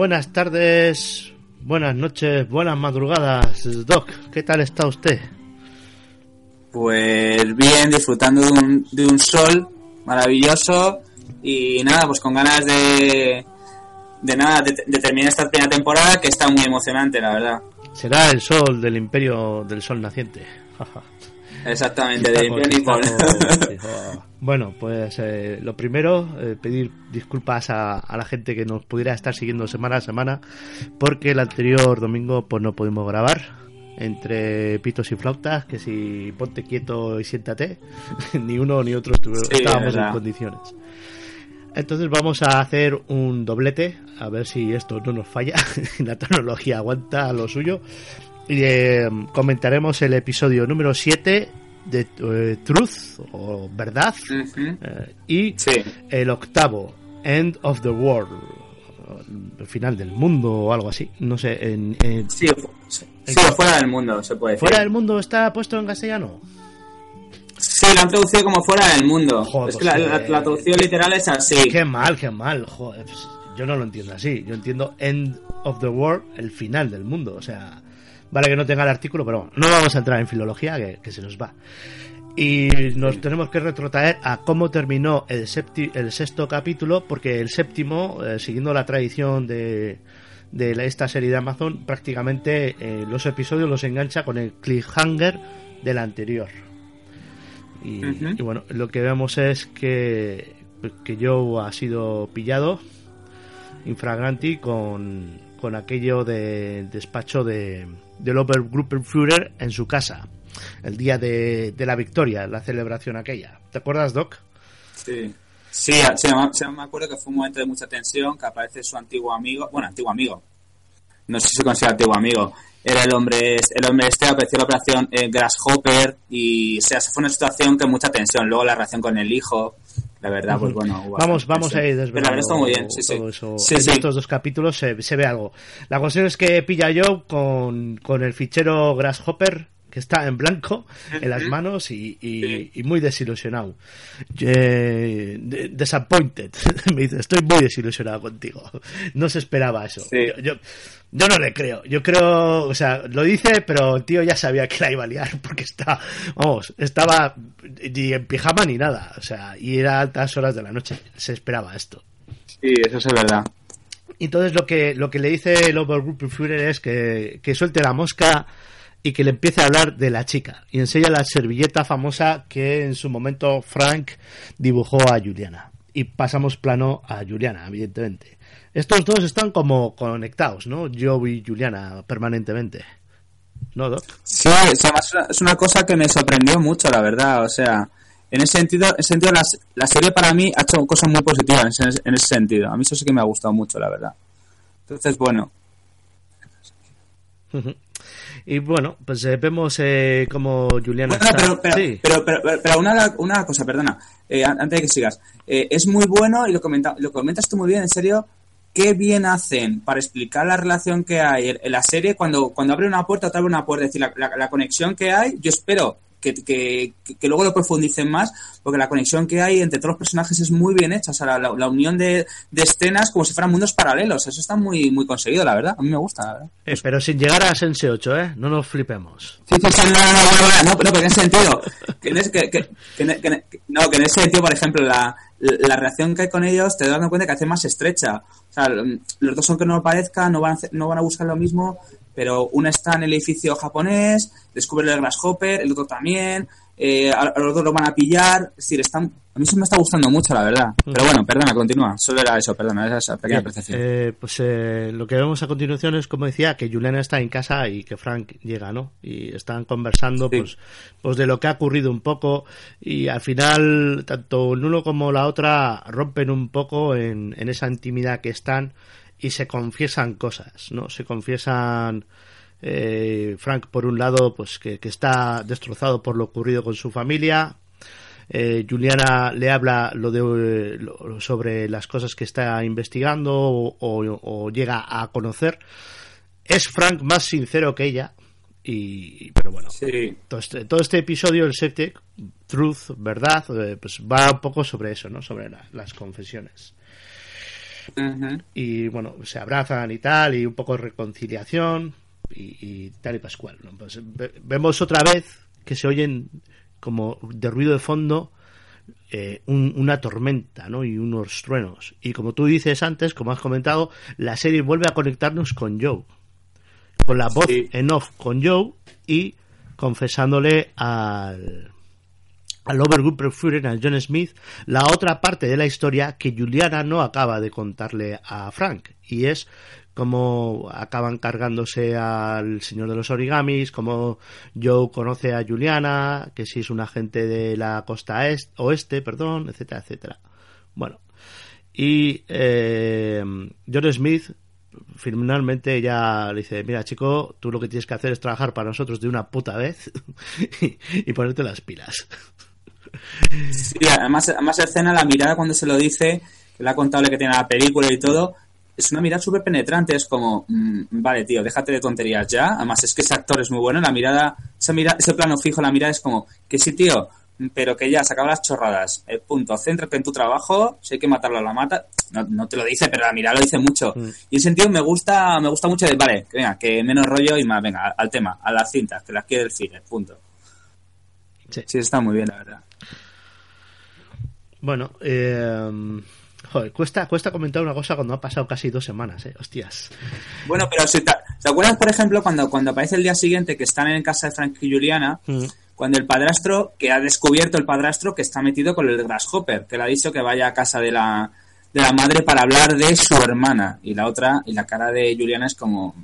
Buenas tardes, buenas noches, buenas madrugadas. Doc, ¿qué tal está usted? Pues bien, disfrutando de un, de un sol maravilloso y nada, pues con ganas de, de nada, de, terminar esta primera temporada que está muy emocionante, la verdad. Será el sol del imperio del sol naciente. Exactamente, del imperio Bueno, pues eh, lo primero, eh, pedir disculpas a, a, la gente que nos pudiera estar siguiendo semana a semana, porque el anterior domingo pues no pudimos grabar entre pitos y flautas, que si ponte quieto y siéntate, ni uno ni otro estábamos en condiciones. Entonces vamos a hacer un doblete, a ver si esto no nos falla, la tecnología aguanta lo suyo. Y eh, comentaremos el episodio número 7 de eh, Truth o Verdad eh, y el octavo End of the World el final del mundo o algo así no sé en, sí, fuera del mundo se puede decir. fuera del mundo está puesto en castellano sí lo han traducido como fuera del mundo. Es que la, traducción literal es así. qué mal qué mal joder pues, yo no lo entiendo así yo entiendo End of the World el final del mundo o sea Vale que no tenga el artículo, pero no vamos a entrar en filología, que, se nos va. Y nos tenemos que retrotraer a cómo terminó el, el sexto capítulo, porque el séptimo, eh, siguiendo la tradición de, de esta serie de Amazon, prácticamente eh, los episodios los engancha con el cliffhanger del anterior. Y, y, bueno, lo que vemos es que, que Joe ha sido pillado infragranti con, con aquello de despacho de del Obergruppenführer en su casa, el día de, la victoria, la celebración aquella. ¿Te acuerdas, Doc? Sí. Sí, me acuerdo que fue un momento de mucha tensión, que aparece su antiguo amigo, bueno, antiguo amigo, no sé si se considera antiguo amigo, era el hombre, el hombre este, apareció la operación eh, Grasshopper y sea, fue una situación que mucha tensión. Luego la relación con el hijo, la verdad, pues bueno. Vamos, vamos a ir desvelando está muy bien, sí, sí. en estos dos capítulos se, se, ve algo. La cuestión es que pilla yo con, con el fichero Grasshopper que está en blanco en las manos y, y, muy desilusionado. Eh, disappointed. Me dice, estoy muy desilusionado contigo. No se esperaba eso. Yo, yo, no le creo. Yo creo, o sea, lo dice, pero el tío ya sabía que la iba a liar porque está, vamos, estaba ni en pijama ni nada. O sea, y era altas horas de la noche. Se esperaba esto. Sí, eso es verdad. Entonces lo que, lo que le dice el Overgroup es que, que suelte la mosca y que le empiece a hablar de la chica y enseña la servilleta famosa que en su momento Frank dibujó a Juliana. Y pasamos plano a Juliana, evidentemente. Estos dos están como conectados, ¿no? Yo y Juliana permanentemente. ¿No, Doc? Sí, es una cosa que me sorprendió mucho, la verdad. O sea, en ese sentido, en ese sentido la, serie para mí ha hecho cosas muy positivas en ese, en ese sentido. A mí eso sí que me ha gustado mucho, la verdad. Entonces, bueno. Y bueno, pues eh, vemos eh, como Juliana Pero, pero, pero, una, una, cosa, perdona, eh, antes de que sigas. Eh, es muy bueno y lo, comenta, lo comentas tú muy bien, en serio, qué bien hacen para explicar la relación que hay en la serie cuando, cuando abre una puerta, otra abre una puerta. Es decir, la, la conexión que hay, yo espero que, que, que, luego lo profundicen más, porque la conexión que hay entre todos los personajes es muy bien hecha, o sea, la, la unión de, de, escenas como si fueran mundos paralelos, eso está muy muy conseguido, la verdad, a mí me gusta, la verdad. Eh, pero sin llegar a Sense 8, ¿eh? No nos flipemos. Sí, sí, sí, no, no, no, no, pero en ese sentido, que no, que en ese sentido, por ejemplo, la, la relación que hay con ellos te das cuenta que hace más estrecha. O sea, los dos, aunque no lo parezca, no van, a, no van a buscar lo mismo, pero uno está en el edificio japonés, descubre el Grasshopper, el otro también, eh, a, los dos lo van a pillar, es decir, están, a mí eso me está gustando mucho, la verdad. Pero bueno, perdona, continúa, solo era eso, perdona, esa pequeña percepción. Eh, pues eh, lo que vemos a continuación es, como decía, que Juliana está en casa y que Frank llega, ¿no? Y están conversando, pues, pues de lo que ha ocurrido un poco y al final, tanto el uno como la otra rompen un poco en, en esa intimidad que están y se confiesan cosas, ¿no? Se confiesan eh, Frank por un lado pues que, está destrozado por lo ocurrido con su familia eh, Juliana le habla lo de sobre las cosas que está investigando o, llega a conocer. Es Frank más sincero que ella y pero bueno todo, este, todo este episodio el Septic Truth verdad eh, pues va un poco sobre eso no sobre las confesiones Y bueno, se abrazan y tal, y un poco de reconciliación y, y tal y pascual. ¿no? Pues, vemos otra vez que se oyen como de ruido de fondo eh, una tormenta ¿no? y unos truenos. Y como tú dices antes, como has comentado, la serie vuelve a conectarnos con Joe. Con la voz en off con Joe y confesándole al, al Overgroup Führer, a John Smith, la otra parte de la historia que Juliana no acaba de contarle a Frank. Y es cómo acaban cargándose al señor de los origamis, cómo Joe conoce a Juliana, que si es un agente de la costa oeste, perdón, etcétera, etcétera. Bueno, y eh, John Smith finalmente ya le dice, mira chico, tú lo que tienes que hacer es trabajar para nosotros de una puta vez y, ponerte las pilas. Sí, además, además escena la mirada cuando se lo dice, que le ha contado que tiene la película y todo, es una mirada súper penetrante, es como, mm, vale, tío, déjate de tonterías ya. Además, es que ese actor es muy bueno, la mirada, esa mira, ese plano fijo, la mirada es como, que sí, tío, pero que ya se acaban las chorradas. El punto, céntrate en tu trabajo, si hay que matarlo, la mata. No, te lo dice, pero la mirada lo dice mucho. Mm. Y en sentido me gusta, me gusta mucho de, vale, que venga, que menos rollo y más, venga, al, tema, a las cintas, que las quiere el cine, punto. Sí. sí, está muy bien, la verdad. Bueno, eh Joder, cuesta, cuesta comentar una cosa cuando ha pasado casi dos semanas, eh. Hostias. Bueno, pero si te, acuerdas, por ejemplo, cuando, cuando aparece el día siguiente que están en casa de Frank y Juliana, mm. cuando el padrastro, que ha descubierto el padrastro que está metido con el Grasshopper, que le ha dicho que vaya a casa de la, de la madre para hablar de su hermana. Y la otra, y la cara de Juliana es como.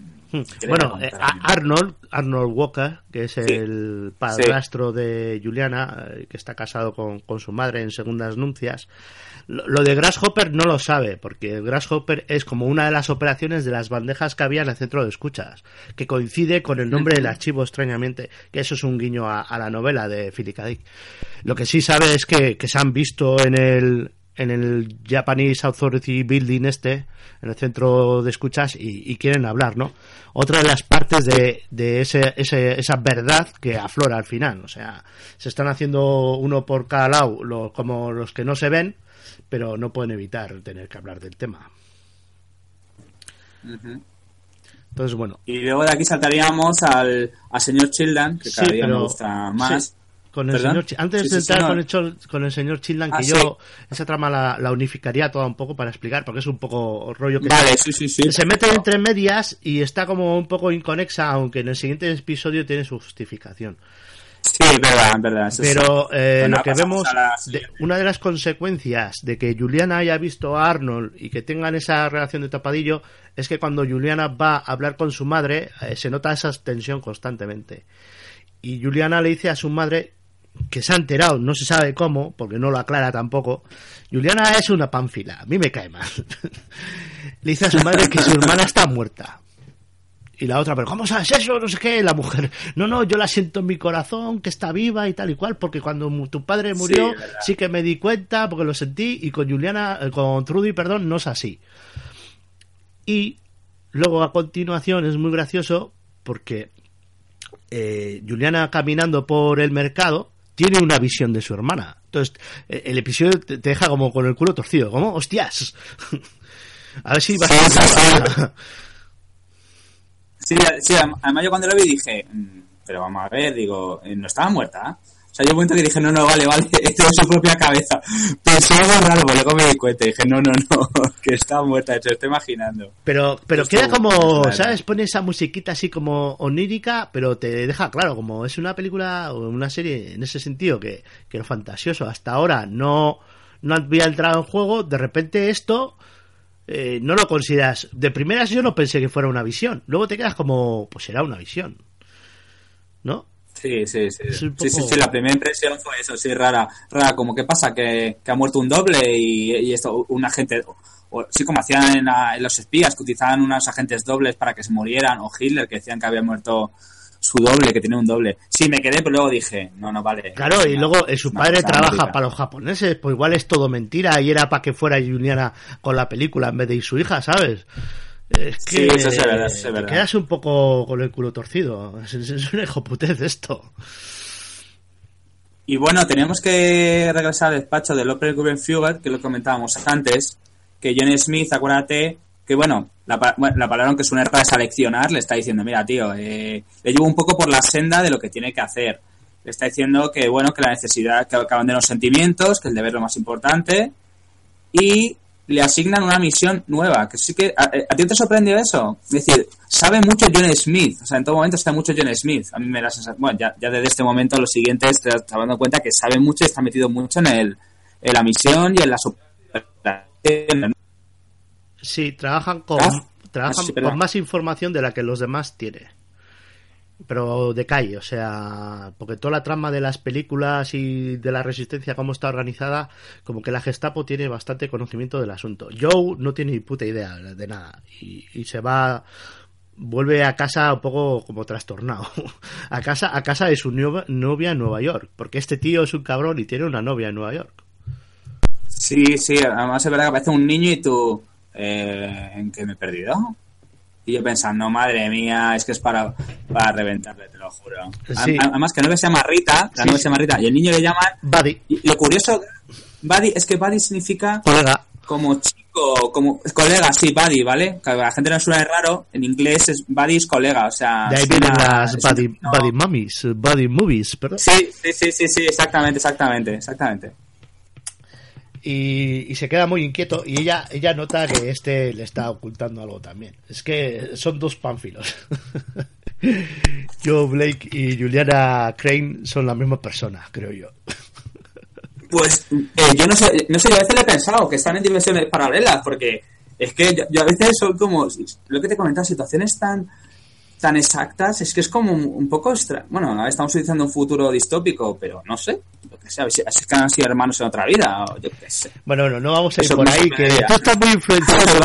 Bueno, eh, Arnold, Arnold Walker, que es el padrastro de Juliana, eh, que está casado con, con, su madre en segundas nupcias, lo de Grasshopper no lo sabe, porque Grasshopper es como una de las operaciones de las bandejas que había en el centro de escuchas, que coincide con el nombre del archivo extrañamente, que eso es un guiño a, la novela de Philip K. Dick. Lo que sí sabe es que, se han visto en el, en el Japanese Authority Building este, en el centro de escuchas, y, quieren hablar, ¿no? Otra de las partes de, de ese, esa verdad que aflora al final, o sea, se están haciendo uno por cada lado, como los que no se ven, pero no pueden evitar tener que hablar del tema. Entonces, bueno. Y luego de aquí saltaríamos al, señor Childan, que cada día me gusta más. Con el señor, antes de entrar con, el, con el señor Childan, que ah, yo esa trama la, unificaría toda un poco para explicar, porque es un poco rollo que se, mete entre medias y está como un poco inconexa, aunque en el siguiente episodio tiene su justificación. Sí, verdad, verdad. Pero eh, lo que vemos, una de las consecuencias de que Juliana haya visto a Arnold y que tengan esa relación de tapadillo es que cuando Juliana va a hablar con su madre eh, se nota esa tensión constantemente. Y Juliana le dice a su madre que se ha enterado, no se sabe cómo, porque no lo aclara tampoco. Juliana es una pánfila, a mí me cae mal. le dice a su madre que su hermana está muerta. Y la otra, pero ¿cómo sabes eso? No sé qué. La mujer, no, no, yo la siento en mi corazón, que está viva y tal y cual, porque cuando tu padre murió, sí, que me di cuenta, porque lo sentí, y con Juliana, eh, con Trudy, perdón, no es así. Y luego a continuación es muy gracioso, porque eh, Juliana caminando por el mercado tiene una visión de su hermana. Entonces, eh, el episodio te deja como con el culo torcido, como, hostias. a ver si va a Sí, sí, además yo cuando lo vi dije, mm, pero vamos a ver, digo, no estaba muerta. Sea, yo un momento que dije, no, no, vale, vale, esto es su propia cabeza. Pensé algo raro, luego me di cuenta y dije, no, no, no, que estaba muerta, te lo estoy imaginando. Pero, pero queda como, ¿sabes? Pone esa musiquita así como onírica, pero te deja claro, como es una película o una serie en ese sentido que, que lo fantasioso hasta ahora no, no había entrado en juego, de repente esto eh, no lo consideras. De primeras yo no pensé que fuera una visión. Luego te quedas como, pues será una visión. ¿No? Sí, sí, sí. Sí, sí, sí, la primera impresión fue eso, sí, rara. Rara, como que pasa que, ha muerto un doble y, esto, un agente. O, sí, como hacían en, los espías, que utilizaban unos agentes dobles para que se murieran, o Hitler, que decían que había muerto su doble, que tiene un doble. Sí, me quedé, pero luego dije, no, no vale. Claro, y luego eh, su padre trabaja para los japoneses, pues igual es todo mentira y era para que fuera Juliana con la película en vez de ir su hija, ¿sabes? Es que sí, eso es verdad, es verdad. quedas un poco con el culo torcido. Es, es un putez esto. Y bueno, tenemos que regresar al despacho de López Fugard, que lo comentábamos antes, que John Smith, acuérdate, que bueno, la, bueno, la palabra que es un error es seleccionar, le está diciendo, mira, tío, eh, le llevo un poco por la senda de lo que tiene que hacer. Le está diciendo que, bueno, que la necesidad, que acaban de los sentimientos, que el deber es lo más importante, y le asignan una misión nueva, que sí que, ¿a, a ti te sorprendió eso? Es decir, sabe mucho John Smith, o sea, en todo momento está mucho John Smith. A mí me da sensación, bueno, ya, ya desde este momento los siguientes te estás dando cuenta que sabe mucho y está metido mucho en, el, en la misión y en las operaciones. Sí, trabajan con, Ah, trabajan sí, con más información de la que los demás tienen. Pero de calle, o sea, porque toda la trama de las películas y de la resistencia, cómo está organizada, como que la Gestapo tiene bastante conocimiento del asunto. Joe no tiene ni puta idea de nada y, y se va, vuelve a casa un poco como trastornado. A casa, a casa de su novia, en Nueva York, porque este tío es un cabrón y tiene una novia en Nueva York. Sí, sí, además es verdad que parece un niño y tú, eh, ¿en qué me he perdido? Y yo pensando, madre mía, es que es para, para reventarle, te lo juro. Sí. Además que novia se llama Rita, la Sí, novia se llama Rita, y el niño le llaman... Buddy, Y lo curioso, buddy, es que buddy significa colega, como chico, como colega, sí, buddy, ¿vale? Que la gente no suena raro, en inglés es buddy es colega, o sea... de ahí vienen una- las buddy, buddy mummies, buddy movies, perdón. Sí, sí, sí, sí, sí, exactamente, exactamente, exactamente. Y, y se queda muy inquieto y ella ella nota que este le está ocultando algo también. Es que son dos pánfilos. Joe Blake y Juliana Crane son la misma persona, creo yo. Pues eh, yo no sé, no sé, yo a veces le he pensado que están en dimensiones paralelas, porque es que yo, yo a veces son como, lo que te comentaba, situaciones tan tan exactas, es que es como un, un poco extra. Bueno, estamos utilizando un futuro distópico, pero no sé, lo que sea, a ver si es que han sido hermanos en otra vida, o yo qué sé. Bueno, no, no vamos a ir Eso por ahí, que tú estás muy influenciado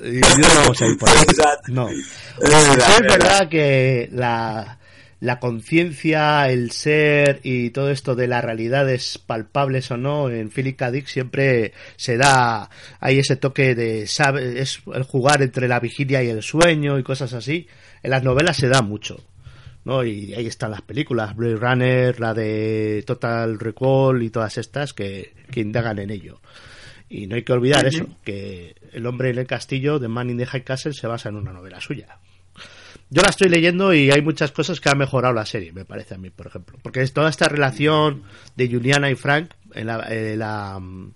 por y no vamos a ir por ahí. Exacto. No. Es verdad, es verdad que la, la conciencia, el ser y todo esto de las realidades palpables o no, en Philip K. Dick siempre se da hay ese toque de sabe, es el jugar entre la vigilia y el sueño y cosas así. En las novelas se da mucho. ¿no? Y ahí están las películas, Blade Runner, la de Total Recall y todas estas que, que indagan en ello. Y no hay que olvidar eso, que El hombre en el castillo de Man in the High Castle se basa en una novela suya. Yo la estoy leyendo y hay muchas cosas que ha mejorado la serie, me parece a mí, por ejemplo. Porque es toda esta relación de Juliana y Frank en, la, en, la, mm,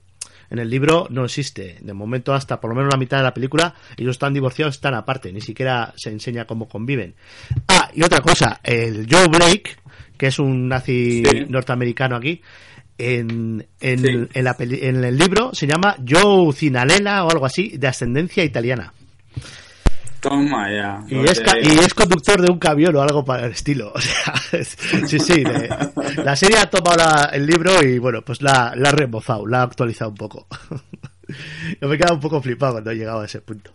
en el libro no existe. De momento, hasta por lo menos la mitad de la película, ellos están divorciados, están aparte. Ni siquiera se enseña cómo conviven. Ah, y otra cosa, el Joe Blake, que es un nazi Sí. norteamericano aquí, en, en, Sí. en, la peli- en el libro se llama Joe Cinalela o algo así, de ascendencia italiana. Toma ya. Y es, y es conductor de un camión o algo para el estilo. O sea, es- sí, sí. de- la serie ha tomado la- el libro y bueno, pues la, la ha remozado, la ha actualizado un poco. Yo me he quedado un poco flipado cuando he llegado a ese punto.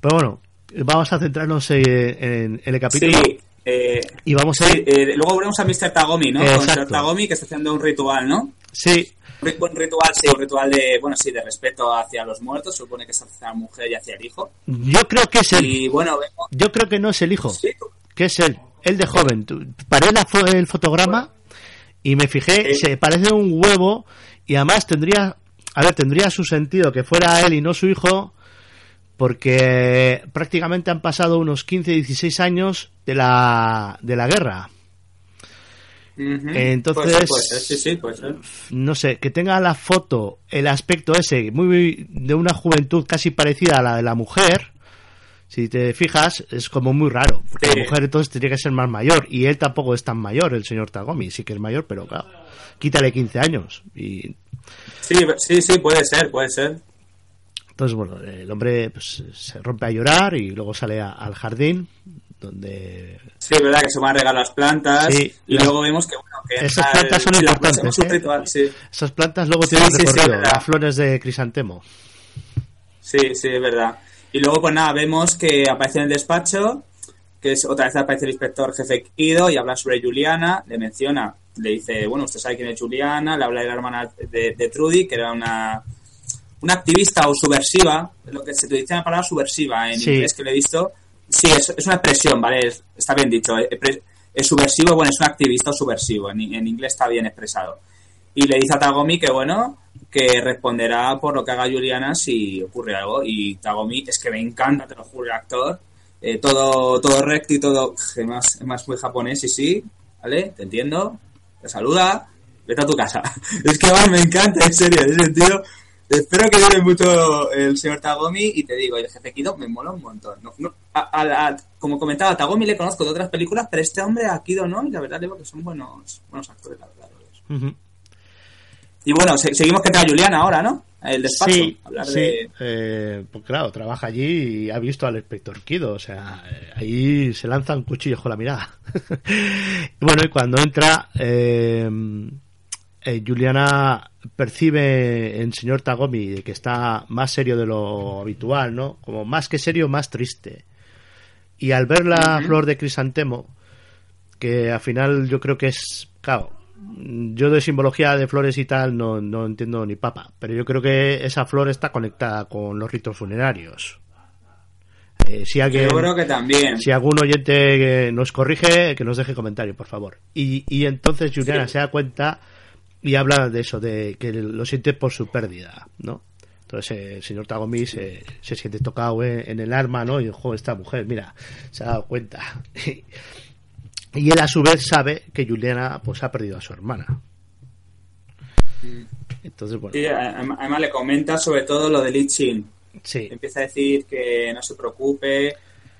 Pero bueno, vamos a centrarnos en, en- en el capítulo Sí, eh, y vamos a ir. eh, luego volvemos a Mr. Tagomi, ¿no? Con Exacto. Mr. Tagomi que está haciendo un ritual, ¿no? Sí, Un ritual, sí, un ritual de, bueno, sí, de respeto hacia los muertos, supone que es hacia la mujer y hacia el hijo. yo creo que es. Y bueno, vemos... Yo creo que no es el hijo, Sí, que es él, él de joven. Paré la fo- el fotograma y me fijé, Sí. se parece un huevo y además tendría, a ver, tendría su sentido que fuera él y no su hijo, porque prácticamente han pasado unos 15, 16 años de la, de la guerra. Entonces- sí, sí. No sé, que tenga la foto, el aspecto ese, muy de una juventud casi parecida a la de la mujer. Si te fijas, es como muy raro. Porque Sí. la mujer entonces tendría que ser más mayor. Y él tampoco es tan mayor, el señor Tagomi. Sí que es mayor, pero claro, quítale 15 años. Y Sí, sí, sí, puede ser, puede ser. entonces, bueno, el hombre pues, se rompe a llorar y luego sale a- al jardín, donde Sí, es verdad que se van a regar las plantas Sí, y luego vemos que, bueno, que Esas plantas son importantes, ¿eh? ritual, sí. esas plantas luego tienen sí, recorrido, las flores de crisantemo. Sí, sí, es verdad. Y luego, pues nada, vemos que aparece en el despacho, que es otra vez aparece el inspector jefe Kido y habla sobre Juliana, le menciona, le dice, bueno, usted sabe quién es Juliana, le habla de la hermana de, de Trudy, que era una, una activista o subversiva, lo que se utiliza la palabra subversiva en Sí. inglés que le he visto. Sí, es, una expresión, ¿vale? Es- está bien dicho. Es, subversivo, bueno, es un activista subversivo. En, inglés está bien expresado. y le dice a Tagomi que bueno, que responderá por lo que haga Juliana si ocurre algo. Y Tagomi es que me encanta, te lo juro, el actor. Eh, todo, todo recto y todo, más, más muy japonés y sí, ¿vale? Te entiendo, te saluda, vete a tu casa. es que me encanta, en serio, en ese sentido. Espero que dure mucho el señor Tagomi y te digo, el jefe Kido me mola un montón. como comentaba, Tagomi le conozco de otras películas, pero este hombre a Kido no, y la verdad digo que son buenos, buenos actores, la verdad. Y bueno, seguimos que está Juliana ahora, ¿no? El despacho. Sí, sí. Eh, pues claro, trabaja allí y ha visto al inspector Kido, o sea, eh, ahí se lanzan cuchillos con la mirada. bueno, y cuando entra, eh, eh, Juliana percibe en señor Tagomi que está más serio de lo habitual, ¿no? Como más que serio, más triste. Y al ver la flor de crisantemo, que al final yo creo que es, claro, yo de simbología de flores y tal no, no entiendo ni papa, pero yo creo que esa flor está conectada con los ritos funerarios. Eh, si alguien, yo creo que también. Si algún oyente nos corrige, que nos deje comentario, por favor. Y, y entonces Juliana se da cuenta y habla de eso, de que lo siente por su pérdida, ¿no? Entonces eh, el señor Tagomi se, siente tocado en, el arma, ¿no? Y, ojo, esta mujer, mira, se ha dado cuenta. y él a su vez sabe que Juliana pues ha perdido a su hermana. Entonces, bueno. además le comenta sobre todo lo de Lee Chin. Sí. Empieza a decir que no se preocupe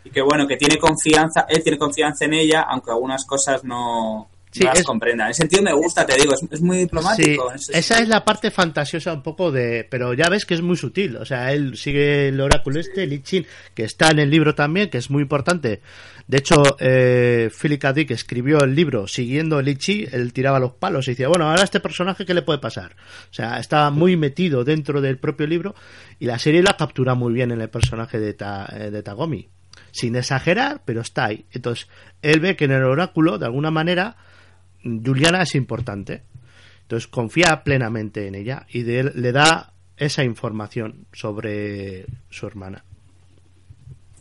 y que bueno, que tiene confianza, él tiene confianza en ella, aunque algunas cosas no, sí, las comprenda. En ese sentido me gusta, te digo, es, muy diplomático. esa es la parte fantasiosa un poco de... Pero ya ves que es muy sutil. O sea, él sigue el oráculo este, Lichin, que está en el libro también, que es muy importante. De hecho, eh, Philip K. Dick escribió el libro siguiendo el Lichi, él tiraba los palos y decía, bueno, ahora este personaje, ¿qué le puede pasar? O sea, estaba muy metido dentro del propio libro y la serie la captura muy bien en el personaje de, eh, de Tagomi. Sin exagerar, pero está ahí. Entonces, él ve que en el oráculo, de alguna manera, Juliana es importante. Entonces confía plenamente en ella y le da esa información sobre su hermana.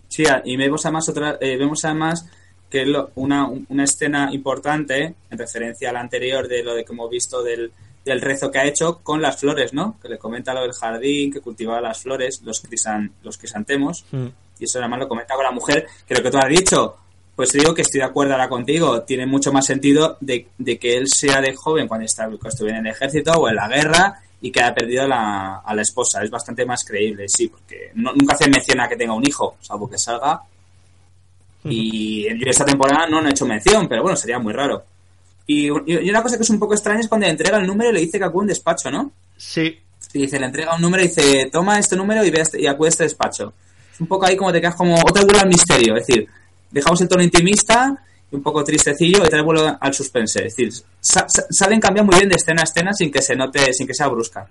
Sí, y vemos además otra, eh, vemos además que es una, una, escena importante en referencia a la anterior de lo de que hemos visto del, del, rezo que ha hecho con las flores, ¿no? Que le comenta lo del jardín, que cultivaba las flores, los, crisan, los crisantemos, mm. y eso además lo comenta con la mujer, que lo que tú has dicho, pues digo que estoy de acuerdo ahora contigo. Tiene mucho más sentido de, que él sea de joven cuando, está, estuviera en el ejército o en la guerra y que haya perdido a la esposa. Es bastante más creíble, sí, porque nunca hace mención a que tenga un hijo, salvo que salga. Y en esta temporada no, no he hecho mención, pero bueno, sería muy raro. Y, una cosa que es un poco extraña es cuando le entrega el número y le dice que acude a un despacho, ¿no? Sí. Y dice, le entrega un número y dice, toma este número y, ve este, y acude a este despacho. Es un poco ahí como te quedas como otra burla al misterio. Es decir, dejamos el tono intimista y un poco tristecillo y trae vuelo al suspense. Es decir, saben cambiar muy bien de escena a escena sin que se note, sin que sea brusca.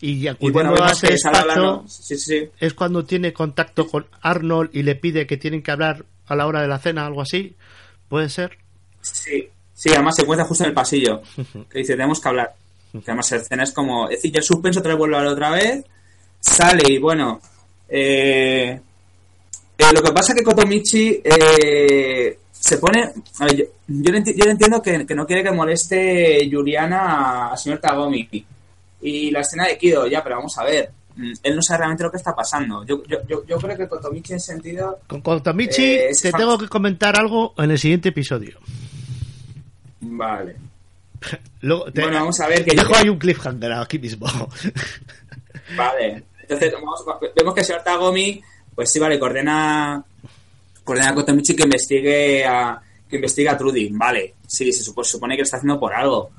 Y acudiendo bueno, a ese despacho es cuando tiene contacto con Arnold y le pide que tienen que hablar a la hora de la cena, algo así. ¿Puede ser? Sí, sí, además se encuentra justo en el pasillo. Que dice, tenemos que hablar. Que además la escena es como, es decir, el suspenso trae vuelve a la otra vez, sale y bueno, eh, eh, lo que pasa es que Kotomichi eh, se pone. yo, yo, entiendo que, no quiere que moleste Juliana al señor Tagomi. Y la escena de Kido, ya, pero vamos a ver. Mm, él no sabe realmente lo que está pasando. Yo, creo que Kotomichi en sentido. Con Kotomichi eh, te tengo que comentar algo en el siguiente episodio. Vale. bueno, vamos a ver. Que dejo hay un cliffhanger aquí mismo. vale. Entonces, vemos que el señor Tagomi pues sí, vale, coordena, coordena a Kotomichi que investigue a, que investiga a Trudy. Vale, sí, se supone, que lo está haciendo por algo.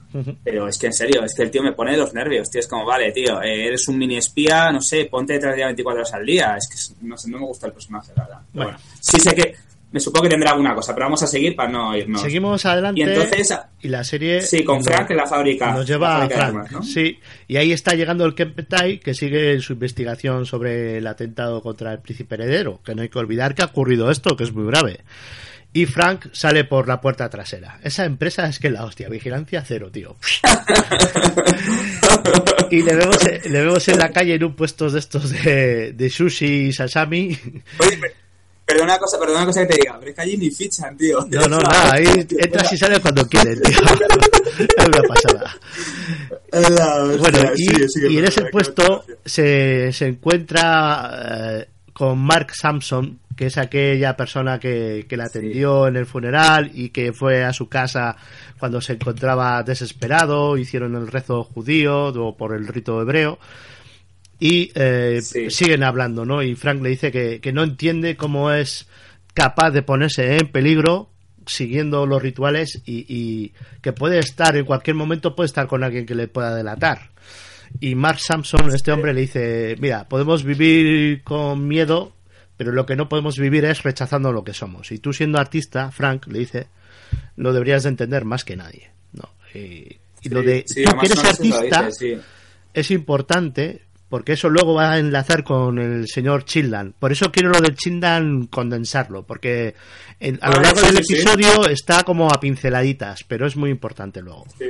Pero es que en serio, es que el tío me pone de los nervios, tío. Es como, vale, tío, eh, eres un mini espía, no sé, ponte detrás de 24 horas al día. Es que no sé, no me gusta el personaje, la verdad. bueno, sí sé que me supongo que tendrá alguna cosa, pero vamos a seguir para no irnos. Seguimos adelante. Y entonces. Y la serie. Sí, con Frank en la fábrica. Nos lleva a Frank. Sí, y ahí está llegando el Kempetai, que sigue su investigación sobre el atentado contra el príncipe heredero. Que no hay que olvidar que ha ocurrido esto, que es muy grave. Y Frank sale por la puerta trasera. Esa empresa es que la hostia, vigilancia cero, tío. y le vemos, le vemos en la calle en un puesto de estos de, de sushi y sashimi. Oye, pero una cosa, perdona una cosa que te diga, pero es que allí ni fichan, tío. No, no, nada, ahí entras y sales cuando quieres, tío. es una pasada. Bueno, y, en ese puesto se, se encuentra eh, con Mark Sampson, que es aquella persona que, que la atendió en el funeral y que fue a su casa cuando se encontraba desesperado, hicieron el rezo judío o por el rito hebreo y eh, siguen hablando, ¿no? Y Frank le dice que, que no entiende cómo es capaz de ponerse en peligro siguiendo los rituales y, y, que puede estar en cualquier momento puede estar con alguien que le pueda delatar. Y Mark Sampson este hombre le dice mira podemos vivir con miedo pero lo que no podemos vivir es rechazando lo que somos y tú siendo artista Frank le dice lo deberías de entender más que nadie no y, lo de tú que eres artista es importante porque eso luego va a enlazar con el señor Childan. Por eso quiero lo del Childan condensarlo, porque a lo largo del episodio está como a pinceladitas, pero es muy importante luego. Sí.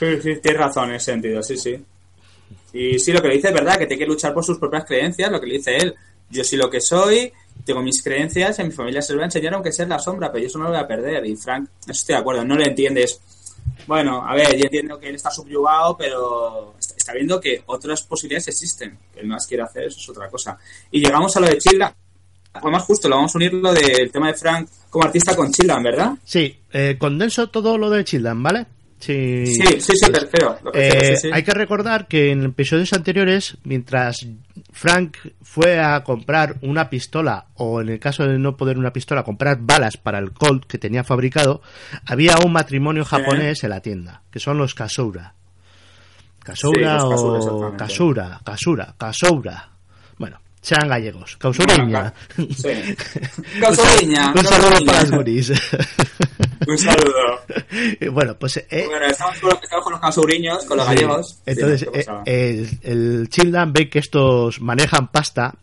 sí, tienes razón en ese sentido, sí, sí. Y sí, lo que le dice es verdad, que tiene que luchar por sus propias creencias, lo que le dice él. Yo soy lo que soy, tengo mis creencias, en mi familia se lo voy a enseñar aunque sea la sombra, pero yo eso no lo voy a perder. Y Frank, estoy de acuerdo, no le entiendes bueno, a ver, yo entiendo que él está subyugado, pero está viendo que otras posibilidades existen. Que él más quiere hacer eso es otra cosa. Y llegamos a lo de Childan. más justo, lo vamos a unir lo del tema de Frank como artista con Childan, ¿verdad? Sí, eh, condenso todo lo de Childan, ¿vale? Sí, sí, sí, sí, eh, Hay que recordar que en episodios anteriores, mientras Frank fue a comprar una pistola, o en el caso de no poder una pistola, comprar balas para el Colt que tenía fabricado, había un matrimonio japonés en la tienda, que son los Kasoura. Kasoura o Kasura, Kasura, Kasoura. Bueno, sean gallegos. Causuriña. Sí. Causuriña. Un saludo para guris. Un saludo. Bueno, pues... Eh, bueno, estamos con, estamos con los causuriños, con los gallegos. Entonces, eh, el, el Childan ve que estos manejan pasta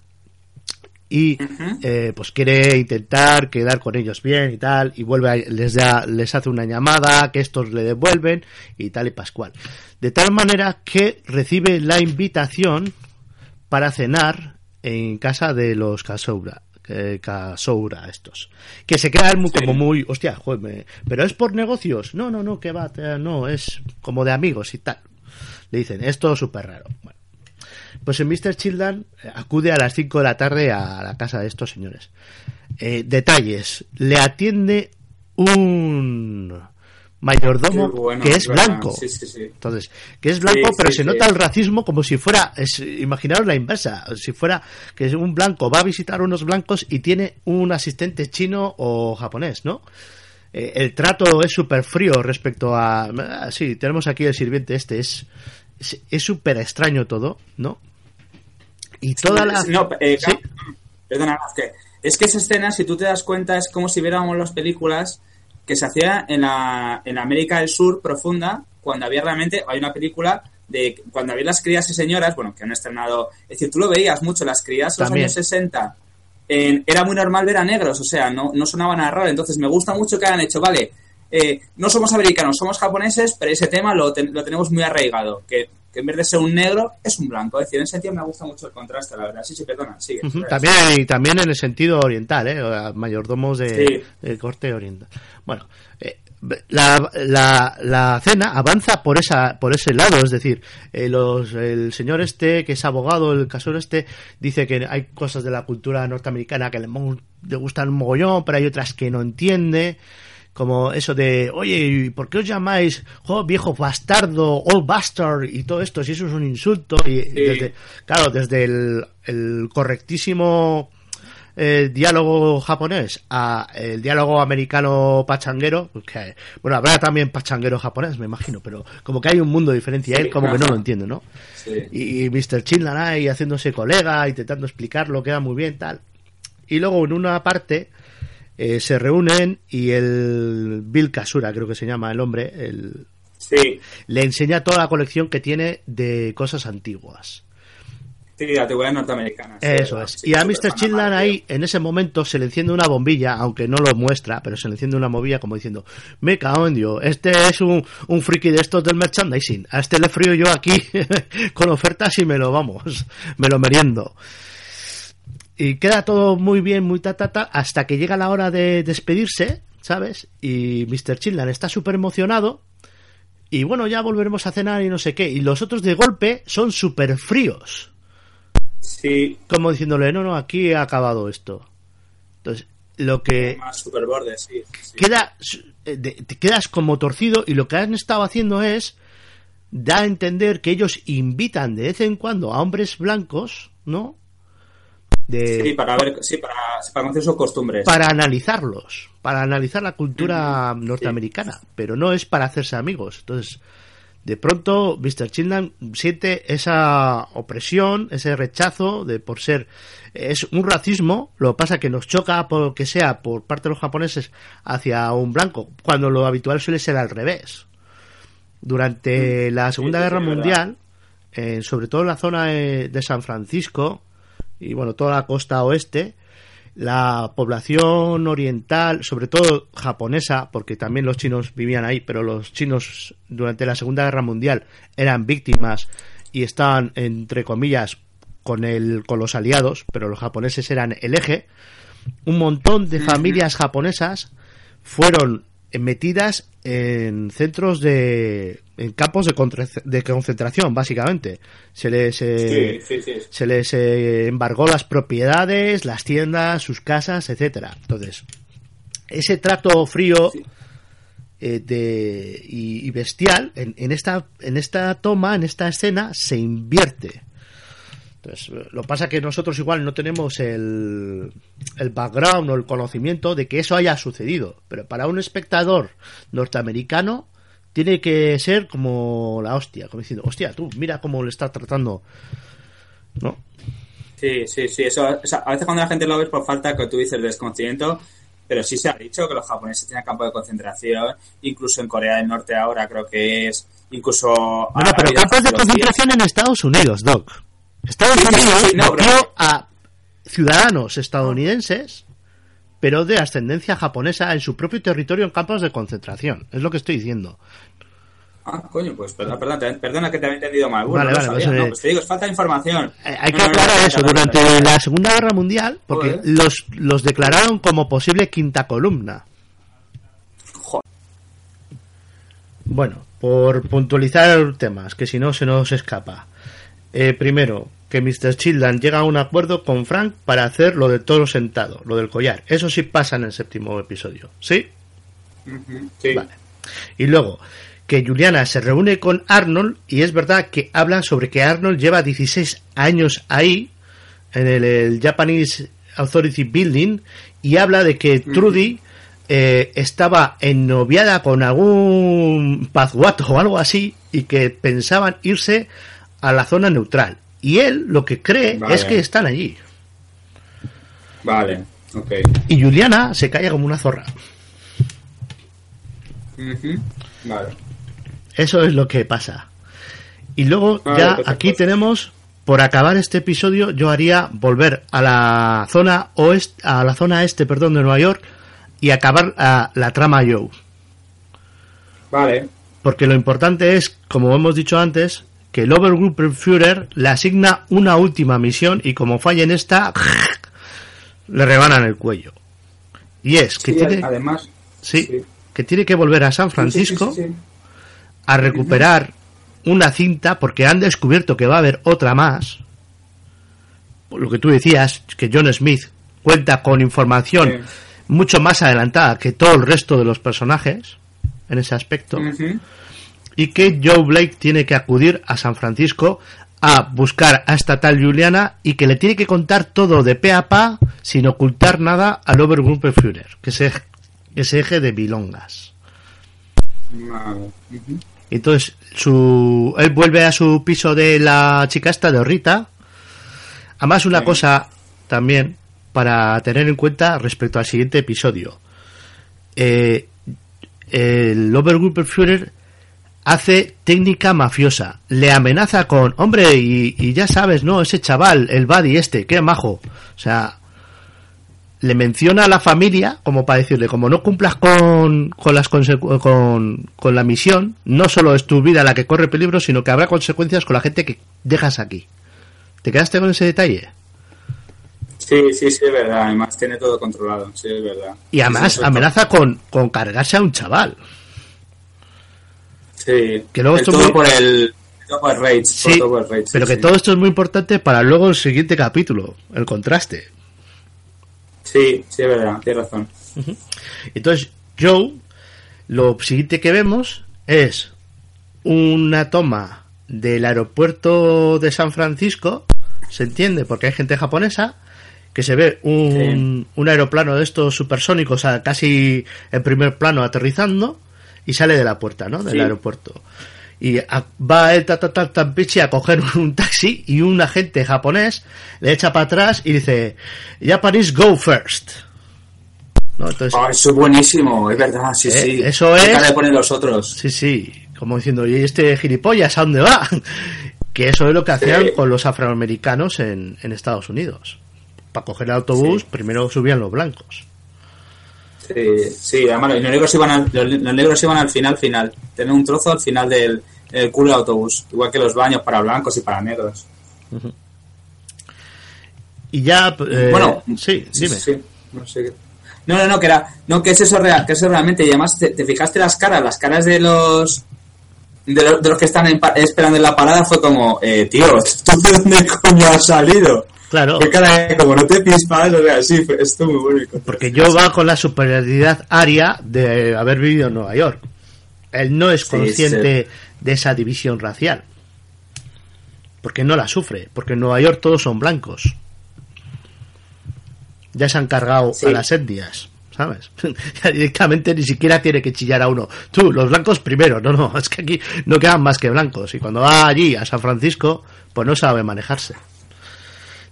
y eh, pues quiere intentar quedar con ellos bien y tal y vuelve a, les da les hace una llamada que estos le devuelven y tal y pascual de tal manera que recibe la invitación para cenar en casa de los Casoura. Eh, Casoura estos. Que se quedan muy, como muy hostia joder, pero es por negocios. No no no que va no es como de amigos y tal. Le dicen esto es súper raro. Bueno pues en Mr. Childan eh, acude a las 5 de la tarde a la casa de estos señores. Eh, detalles. Le atiende un mayordomo que es blanco. Entonces, que es blanco, pero se nota el racismo como si fuera, es, imaginaros la inversa, si fuera que un blanco va a visitar unos blancos y tiene un asistente chino o japonés, ¿no? Eh, el trato es súper frío respecto a... Ah, sí, tenemos aquí el sirviente este, es es súper extraño todo, ¿no? Y toda la... No, eh, perdona, es que, es que esa escena, si tú te das cuenta, es como si viéramos las películas que se hacía en la, en América del Sur profunda, cuando había realmente, hay una película de cuando había las crías y señoras, bueno, que han estrenado, es decir, tú lo veías mucho, las crías en los años 60, era muy normal ver a negros, o sea, no, no sonaban a raro, entonces me gusta mucho que hayan hecho, vale, eh, no somos americanos, somos japoneses, pero ese tema lo, lo tenemos muy arraigado, que que en vez de ser un negro es un blanco. Es decir, en ese sentido me gusta mucho el contraste, la verdad. Sí, sí, perdona, sigue. también, y también en el sentido oriental, ¿eh? Mayordomos de, corte oriental. Bueno, eh, la, la, la, cena avanza por esa por ese lado, es decir, eh, los, el señor este, que es abogado, el casero este, dice que hay cosas de la cultura norteamericana que le, le gustan un mogollón, pero hay otras que no entiende como eso de, oye, ¿por qué os llamáis viejo bastardo, old bastard y todo esto? Si eso es un insulto. Y, desde, claro, desde el, correctísimo eh, diálogo japonés a el diálogo americano pachanguero, que, bueno, habrá también pachanguero japonés, me imagino, pero como que hay un mundo diferente y él como que no lo entiende, ¿no? Y, Mr. Chinlan ahí haciéndose colega, intentando explicarlo, queda muy bien, tal. Y luego en una parte eh, se reúnen y el Bill Kasura, creo que se llama el hombre, el, le enseña toda la colección que tiene de cosas antiguas. Sí, antigüedades norteamericanas. Eso es. y a Mr. Childan ahí, en ese momento, se le enciende una bombilla, aunque no lo muestra, pero se le enciende una bombilla como diciendo, me cago en Dios, este es un, un friki de estos del merchandising, a este le frío yo aquí con ofertas y me lo vamos, me lo meriendo. Y queda todo muy bien, muy ta, ta, ta, hasta que llega la hora de despedirse, ¿sabes? Y Mr. Childan está súper emocionado. Y bueno, ya volveremos a cenar y no sé qué. Y los otros de golpe son súper fríos. Sí. Como diciéndole, no, no, aquí ha acabado esto. Entonces, lo que Más super borde, sí. sí. queda, eh, te quedas como torcido y lo que han estado haciendo es da a entender que ellos invitan de vez en cuando a hombres blancos, ¿no? De, Sí, para ver, sí, para, para conocer sus costumbres. para analizarlos, para analizar la cultura norteamericana, pero no es para hacerse amigos. Entonces, de pronto, Mr. Childan siente esa opresión, ese rechazo de por ser es un racismo, lo que pasa que nos choca por que sea por parte de los japoneses hacia un blanco, cuando lo habitual suele ser al revés. Durante la Segunda sí, Guerra Mundial, eh, sobre todo en la zona de, de San Francisco y bueno, toda la costa oeste, la población oriental, sobre todo japonesa, porque también los chinos vivían ahí, pero los chinos durante la Segunda Guerra Mundial eran víctimas y estaban, entre comillas, con, el, con los aliados, pero los japoneses eran el eje. Un montón de familias japonesas fueron metidas en centros de en campos de, de concentración básicamente se les eh, Sí, sí, sí. se les eh, embargó las propiedades, las tiendas, sus casas, etcétera. Entonces, ese trato frío eh, de, y, y bestial en, en esta en esta toma, en esta escena, se invierte. Entonces, lo pasa que nosotros igual no tenemos el, el background o el conocimiento de que eso haya sucedido. Pero para un espectador norteamericano tiene que ser como la hostia, como diciendo, hostia, tú, mira cómo le está tratando. ¿No? Sí, sí, sí. Eso, o sea, a veces cuando la gente lo ve es por falta que tú dices de desconocimiento, pero sí se ha dicho que los japoneses tienen campos de concentración, incluso en Corea del Norte ahora creo que es, incluso... Bueno, pero campos de concentración en Estados Unidos, Doc. Estados Sí, sí, Unidos sí, no, metió a ciudadanos estadounidenses, pero de ascendencia japonesa, en su propio territorio en campos de concentración. Es lo que estoy diciendo. Ah, coño, pues perdón, te- perdona que te había entendido mal. Bueno, Vale, no vale, pues, no, eh, pues te digo, es falta de información. Eh, Hay que no, aclarar eso. Durante la Segunda Guerra Mundial, porque Joder. los, los declararon como posible quinta columna. Joder. Bueno, por puntualizar temas, que si no se nos escapa. Eh, primero, que Mr. Childan llega a un acuerdo con Frank para hacer lo de toro sentado, lo del collar. Eso sí pasa en el séptimo episodio, ¿sí? Sí. Vale. Y luego, que Juliana se reúne con Arnold y es verdad que hablan sobre que Arnold lleva 16 años ahí, en el, el Japanese Authority Building, y habla de que Trudy eh, estaba ennoviada con algún pazguato o algo así y que pensaban irse a la zona neutral. Y él lo que cree Vale. es que están allí. Vale, ok. Y Juliana se calla como una zorra. Vale. Eso es lo que pasa. Y luego Vale, ya perfecto. aquí tenemos, por acabar este episodio, yo haría volver a la zona oeste, a la zona este, perdón, de Nueva York y acabar a la trama Joe. Vale. Porque lo importante es, como hemos dicho antes, que el Obergruppenführer le asigna una última misión y como falla en esta, le rebanan el cuello. Y es que Sí, tiene, además... sí, sí. que tiene que volver a San Francisco a recuperar una cinta porque han descubierto que va a haber otra más. Lo que tú decías, que John Smith cuenta con información Sí. mucho más adelantada que todo el resto de los personajes en ese aspecto. Y que Joe Blake tiene que acudir a San Francisco a buscar a esta tal Juliana y que le tiene que contar todo de pe a pa sin ocultar nada al Obergruppenführer, que se, que se eje de bilongas. Vale. Entonces, su, él vuelve a su piso de la chica esta, de Rita. Además, una Sí. cosa también para tener en cuenta respecto al siguiente episodio. Eh, el Obergruppenführer hace técnica mafiosa. Le amenaza con, hombre, y, y ya sabes, ¿no? Ese chaval, el buddy este, qué majo. O sea, le menciona a la familia como para decirle, como no cumplas con, con, las con, con la misión, no solo es tu vida la que corre peligro, sino que habrá consecuencias con la gente que dejas aquí. ¿Te quedaste con ese detalle? Sí, sí, sí, es verdad. Además tiene todo controlado, sí, es verdad. Y además amenaza con, con cargarse a un chaval. Sí, Que luego el esto todo muy- por el todo por el Rage, Sí, todo por el Rage, pero sí, que sí. todo esto es muy importante para luego el siguiente capítulo, el contraste. Sí, sí, es verdad, tienes razón. Entonces, Joe, lo siguiente que vemos es una toma del aeropuerto de San Francisco, se entiende, porque hay gente japonesa, que se ve un, un aeroplano de estos supersónicos a casi en primer plano aterrizando y sale de la puerta, ¿no? Del Sí. aeropuerto. Y a- va el Tampichi a coger un taxi y un agente japonés le echa para atrás y dice Japanese go first. ¿No? Entonces, Ah, eso es buenísimo, es verdad, sí, Eh, sí. eso ¿Qué es- cara los otros? Sí, sí, como diciendo, ¿y este gilipollas a dónde va? Que eso es lo que hacían Sí. con los afroamericanos en, en Estados Unidos. Para coger el autobús, Sí. primero subían los blancos. Sí, sí, además los negros iban al, los, los negros iban al final, final. Tener un trozo al final del el culo del autobús. Igual que los baños para blancos y para negros. Y ya, eh, bueno, sí, dime. sí, no sé. No, no, no, que era, no, que es eso real, que eso realmente, y además te, te fijaste las caras, las caras de los de, los- de los que están en esperando en la parada fue como, eh, tío, ¿tú de dónde coño has salido? Claro, Qué cara de, como no te pispas, o sea, sí, fue- esto muy bueno. porque yo con la superioridad aria de haber vivido en Nueva York. Él no es Sí, consciente de esa división racial. Porque no la sufre, porque en Nueva York todos son blancos. Ya se han cargado Sí. a las etnias, ¿sabes? Ya directamente ni siquiera tiene que chillar a uno. Tú, los blancos primero. No, no, es que aquí no quedan más que blancos. Y cuando va allí, a San Francisco, pues no sabe manejarse.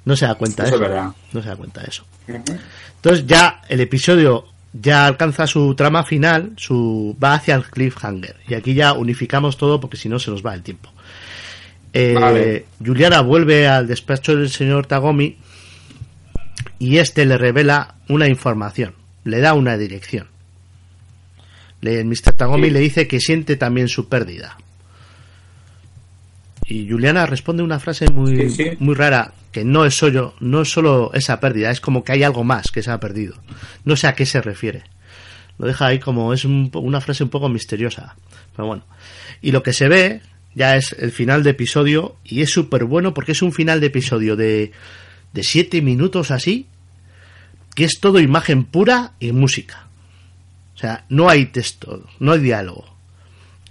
No se da cuenta de Eso eso. es verdad. No se da cuenta de eso. Entonces ya el episodio ya alcanza su trama final, su va hacia el cliffhanger. Y aquí ya unificamos todo porque si no se nos va el tiempo. Eh, Vale. Juliana vuelve al despacho del señor Tagomi y este le revela una información, le da una dirección. Le, el Mr. Tagomi Sí. le dice que siente también su pérdida. Y Juliana responde una frase muy, Sí, sí. muy rara, que no es solo, no es solo esa pérdida, es como que hay algo más que se ha perdido. No sé a qué se refiere. Lo deja ahí como es un una frase un poco misteriosa. Pero bueno. Y lo que se ve ya es el final de episodio y es súper bueno porque es un final de episodio de, de siete minutos así, que es todo imagen pura y música. O sea, no hay texto, no hay diálogo.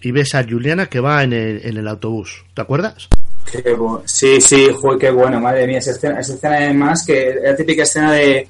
Y ves a Juliana que va en el, en el autobús. ¿Te acuerdas? Qué sí, sí, joder, qué bueno, madre mía, esa escena, esa escena además que la típica escena de...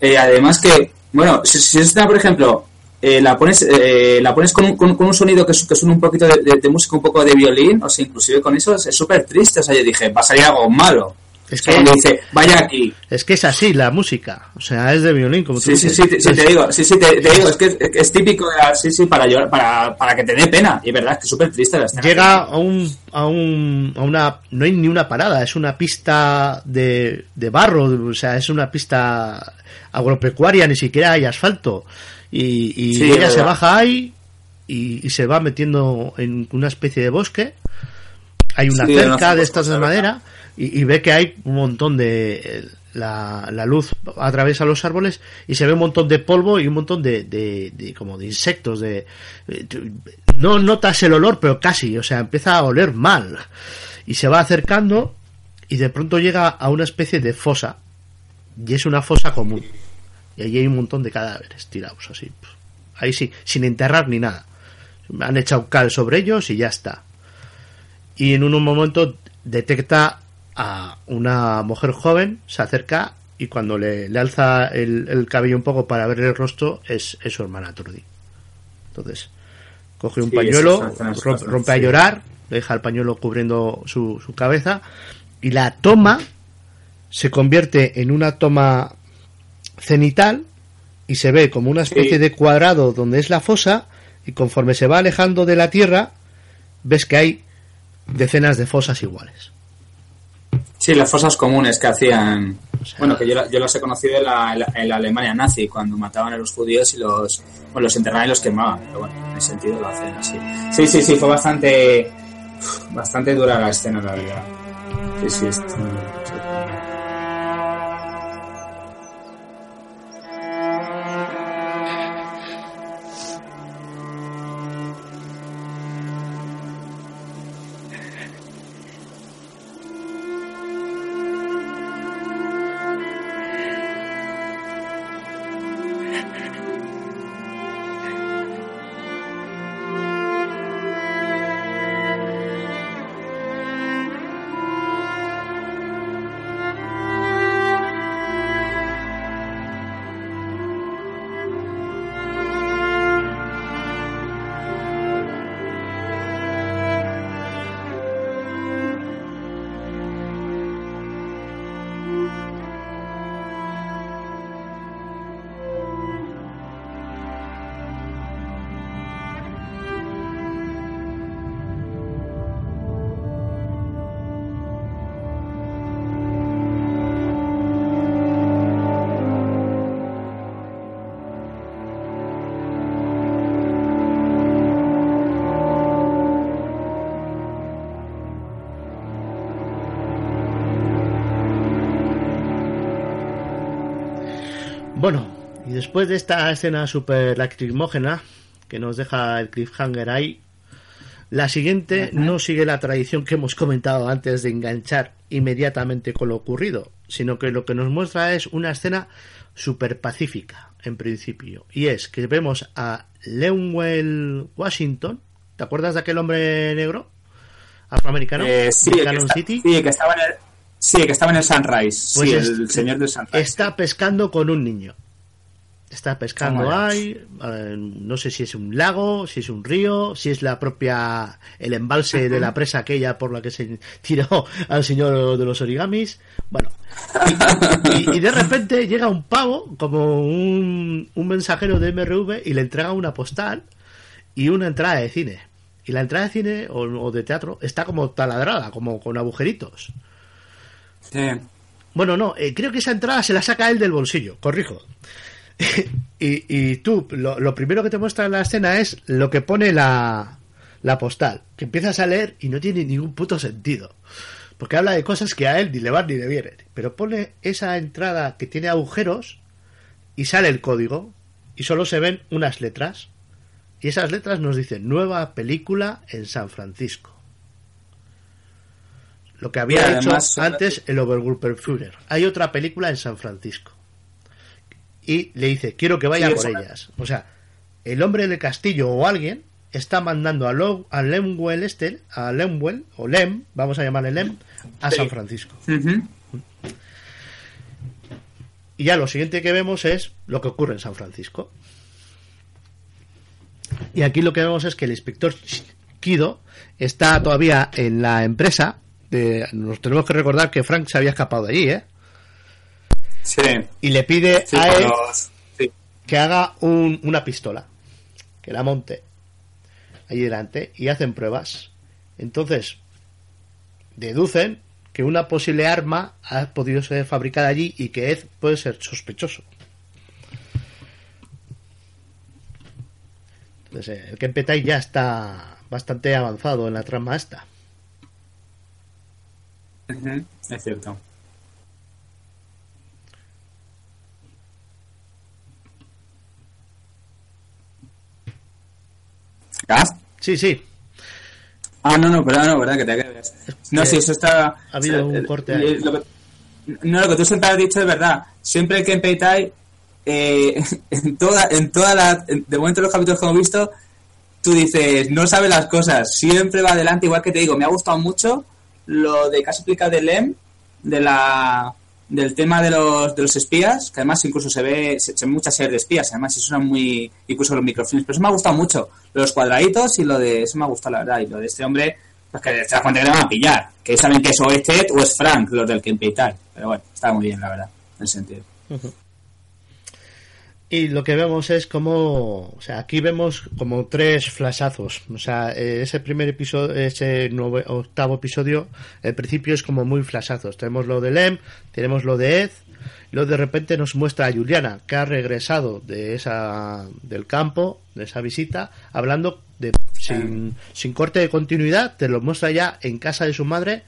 eh, además que, bueno, si, si esa escena, por ejemplo, eh, la pones eh, la pones con con, con un sonido que, su- que suena un poquito de, de- música, un poco de violín, o sea, inclusive con eso es súper triste, o sea, yo dije, va a salir algo malo. Es cuando dice, vaya aquí. Es que es así la música. O sea, es de violín, como tú Sí, sí, dices. sí, te- sí, te digo, sí, sí, te, te digo, es que es, es típico, de la- sí, sí, para llorar, para, para que te dé pena, y es verdad, es que es súper triste la escena. Llega a un, a un, a una, no hay ni una parada, es una pista de, de barro, o sea, es una pista agropecuaria, ni siquiera hay asfalto. Y, y Sí, ella se baja ahí y, y se va metiendo en una especie de bosque. Hay una cerca de estas de madera y, ve que hay un montón de... La, la luz atraviesa los árboles y se ve un montón de polvo y un montón de, de, como de insectos de no notas el olor pero casi o sea empieza a oler mal. Y se va acercando y de pronto llega a una especie de fosa y es una fosa común. Y allí hay un montón de cadáveres tirados así ahí sí sin enterrar ni nada. Han echado cal sobre ellos y ya está. Y en un momento detecta a una mujer joven, se acerca y cuando le, le alza el, el cabello un poco para ver el rostro es, es su hermana Trudy. Entonces, coge un Sí, pañuelo, rompe, bastante, rompe a llorar, deja el pañuelo cubriendo su, su cabeza y la toma se convierte en una toma cenital y se ve como una especie Sí. de cuadrado donde es la fosa y conforme se va alejando de la tierra ves que hay decenas de fosas iguales. Sí, las fosas comunes que hacían. sea- bueno, que yo, yo las he conocido en la, en Alemania nazi, cuando mataban a los judíos y los, bueno, los enterraban y los quemaban. Pero bueno, en ese sentido lo hacen así. Sí, sí, sí, fue bastante. Bastante dura la escena, la verdad. Sí, sí, sí. Y después de esta escena super lacrimógena que nos deja el cliffhanger ahí, la siguiente no sigue la tradición que hemos comentado antes de enganchar inmediatamente con lo ocurrido, sino que lo que nos muestra es una escena super pacífica, en principio. Y es que vemos a Leonwell Washington. ¿Te acuerdas de aquel hombre negro? Afroamericano. Eh, sí, de Cannon está- City. sí, que estaba en el, sí, que estaba en el Sunrise. Pues sí, el señor del Sunrise. Está pescando con un niño. Está pescando ahí, eh, no sé si es un lago, si es un río, si es la propia, el embalse de la presa aquella por la que se tiró al señor de los origamis. Bueno, y, y- y de repente llega un pavo, como un, un mensajero de MRV, y le entrega una postal y una entrada de cine. Y la entrada de cine o, o de teatro está como taladrada, como con agujeritos. Sí. Bueno, no, eh, creo que esa entrada se la saca él del bolsillo, corrijo. y, y tú, lo, lo primero que te muestra en la escena es lo que pone la, la postal, que empiezas a leer y no tiene ningún puto sentido. Porque habla de cosas que a él ni le van ni le vienen. Pero pone esa entrada que tiene agujeros y sale el código y solo se ven unas letras. Y esas letras nos dicen nueva película en San Francisco. Lo que había hecho además- antes el Obergruppenführer. Hay otra película en San Francisco. Y le dice, quiero que vaya Sí, por ellas. O sea, el hombre del castillo o alguien está mandando a, Lo- a Lemwell este, a Lemwell, o Lem, vamos a llamarle Lem, a. San Francisco. Y ya lo siguiente que vemos es lo que ocurre en San Francisco. Y aquí lo que vemos es que el inspector Kido está todavía en la empresa. De, nos tenemos que recordar que Frank se había escapado de allí, ¿eh? Sí. Y le pide Sí, a él los- sí. que haga un- una pistola, que la monte allí delante y hacen pruebas. Entonces, deducen que una posible arma ha podido ser fabricada allí y que Ed puede ser sospechoso. Entonces, el Kenpetai ya está bastante avanzado en la trama esta. Es cierto. Sí, sí, Ah, no, no, perdón, no, verdad que te quedas. No, sí, eso está. ha habido un eh, corte eh, ahí. lo que- no, lo que tú siempre has dicho es verdad. Siempre que en Peitai, eh, en toda, en toda la, en- de momento los capítulos que hemos visto, tú dices, no sabe las cosas, siempre va adelante, igual que te digo, me ha gustado mucho lo de que has explicado de Lem, de la del tema de los, de los espías, que además incluso se ve, se, se muchas series de espías, además eso suena muy, incluso los microfilms, pero eso me ha gustado mucho, los cuadraditos y lo de, eso me ha gustado la verdad, y lo de este hombre, pues que te das cuenta que le van a pillar, que saben que es o es Ted o es Frank, los del Kenpei tal, pero bueno, está muy bien la verdad, en ese sentido. Y lo que vemos es como, o sea, aquí vemos como tres flashazos. O sea, eh, ese primer episodio, ese nuevo, octavo episodio, el principio es como muy flashazos. Tenemos lo de Lem, tenemos lo de Ed, y luego de repente nos muestra a Juliana, que ha regresado de esa, del campo, de esa visita, hablando de, sin, sin corte de continuidad, te lo muestra ya en casa de su madre,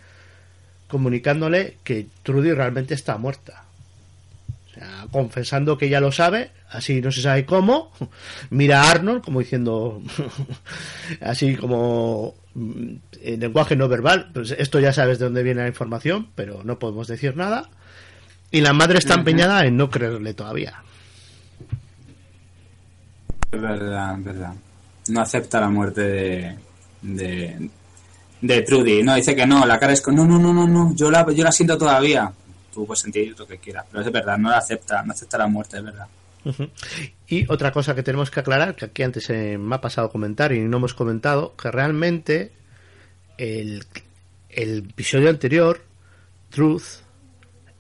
comunicándole que Trudy realmente está muerta. Confesando que ya lo sabe, así no se sabe cómo. Mira a Arnold como diciendo, así como mm, en lenguaje no verbal, pues esto ya sabes de dónde viene la información, pero no podemos decir nada. Y la madre está empeñada en no creerle todavía. Es verdad, es verdad. No acepta la muerte de, de, de Trudy. No, dice que no, la cara es con, no, no, no, no, no, yo la, yo la siento todavía. Tú puedes sentir lo que quieras, pero es verdad, no la acepta, no acepta la muerte, es verdad. Y otra cosa que tenemos que aclarar, que aquí antes eh, me ha pasado comentar y no hemos comentado, que realmente el, el episodio anterior, Truth,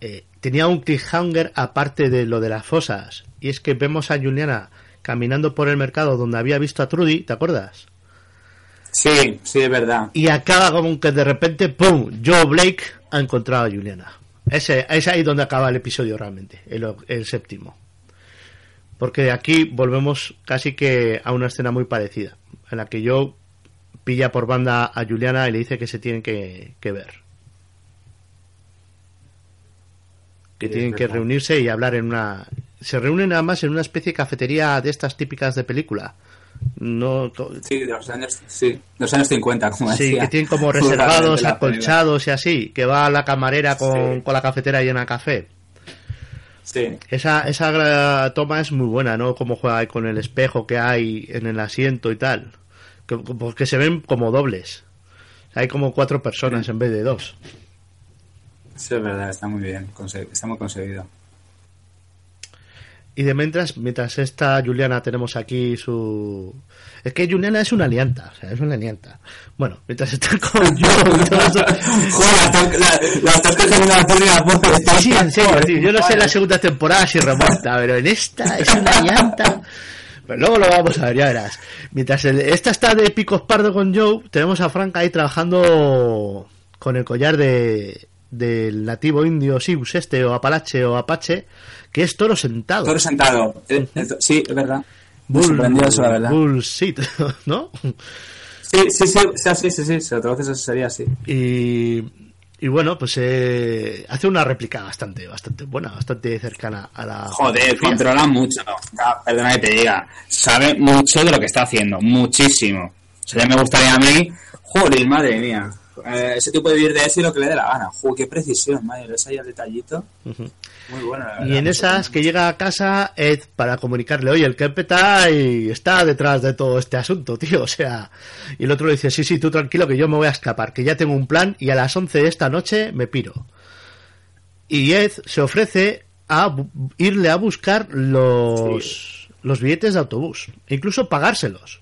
eh, tenía un cliffhanger aparte de lo de las fosas. Y es que vemos a Juliana caminando por el mercado donde había visto a Trudy, ¿te acuerdas? Sí, sí, es verdad. Y acaba como que de repente, ¡pum! Joe Blake ha encontrado a Juliana. Ese, es ahí donde acaba el episodio realmente, el, el séptimo. Porque aquí volvemos casi que a una escena muy parecida, en la que Joe pilla por banda a Juliana y le dice que se tienen que, que ver. Que Sí, tienen que reunirse y hablar en una se reúnen además en una especie de cafetería de estas típicas de película. No, sí, de los años, sí, de los años 50, como Sí, decía. que tienen como reservados, acolchados y así, que va la camarera con, Sí. con la cafetera llena de café. Sí, Esa, esa toma es muy buena, ¿no? Como juega con el espejo que hay en el asiento y tal. Que, porque se ven como dobles. Hay como cuatro personas en vez de dos. sí, es verdad, está muy bien, está muy conseguido. Y de mientras, mientras esta Juliana tenemos aquí su... Es que Juliana es una alianta, o sea, es una alianta. Bueno, mientras está con yo. Joder, la, estás cogiendo. Sí, en serio, tío. Yo no sé en la segunda temporada si remonta, pero en esta es una llanta. Pero luego lo vamos a ver, ya verás. Mientras el- esta está de picos pardo con Joe, tenemos a Frank ahí trabajando con el collar de del nativo indio Sius este o Apalache o Apache, que es toro sentado. Toro sentado. Eh, eh, Sí, es verdad. Bull- la verdad. Bullshit, ¿no? Sí, sí, sí, sí, sí, sí, sí, si lo traduces eso sería así. Y, y bueno, pues eh, hace una réplica bastante, bastante buena, bastante cercana a la. Joder, controla mucho. Ah, Perdona que te diga. Sabe mucho de lo que está haciendo. Muchísimo. O sea, ya me gustaría a mí. Joder, madre mía. Eh, ese tipo de vivir de eso y lo que le dé la gana. Joder, qué precisión, madre. ¿Ves ahí el detallito? Muy bueno, la Y en esas que llega a casa Ed para comunicarle, oye, el Kempeta y está detrás de todo este asunto, tío. O sea, y el otro le dice, sí, sí, tú tranquilo que yo me voy a escapar, que ya tengo un plan y a las 11 de esta noche me piro. Y Ed se ofrece a irle a buscar los, los billetes de autobús, incluso pagárselos.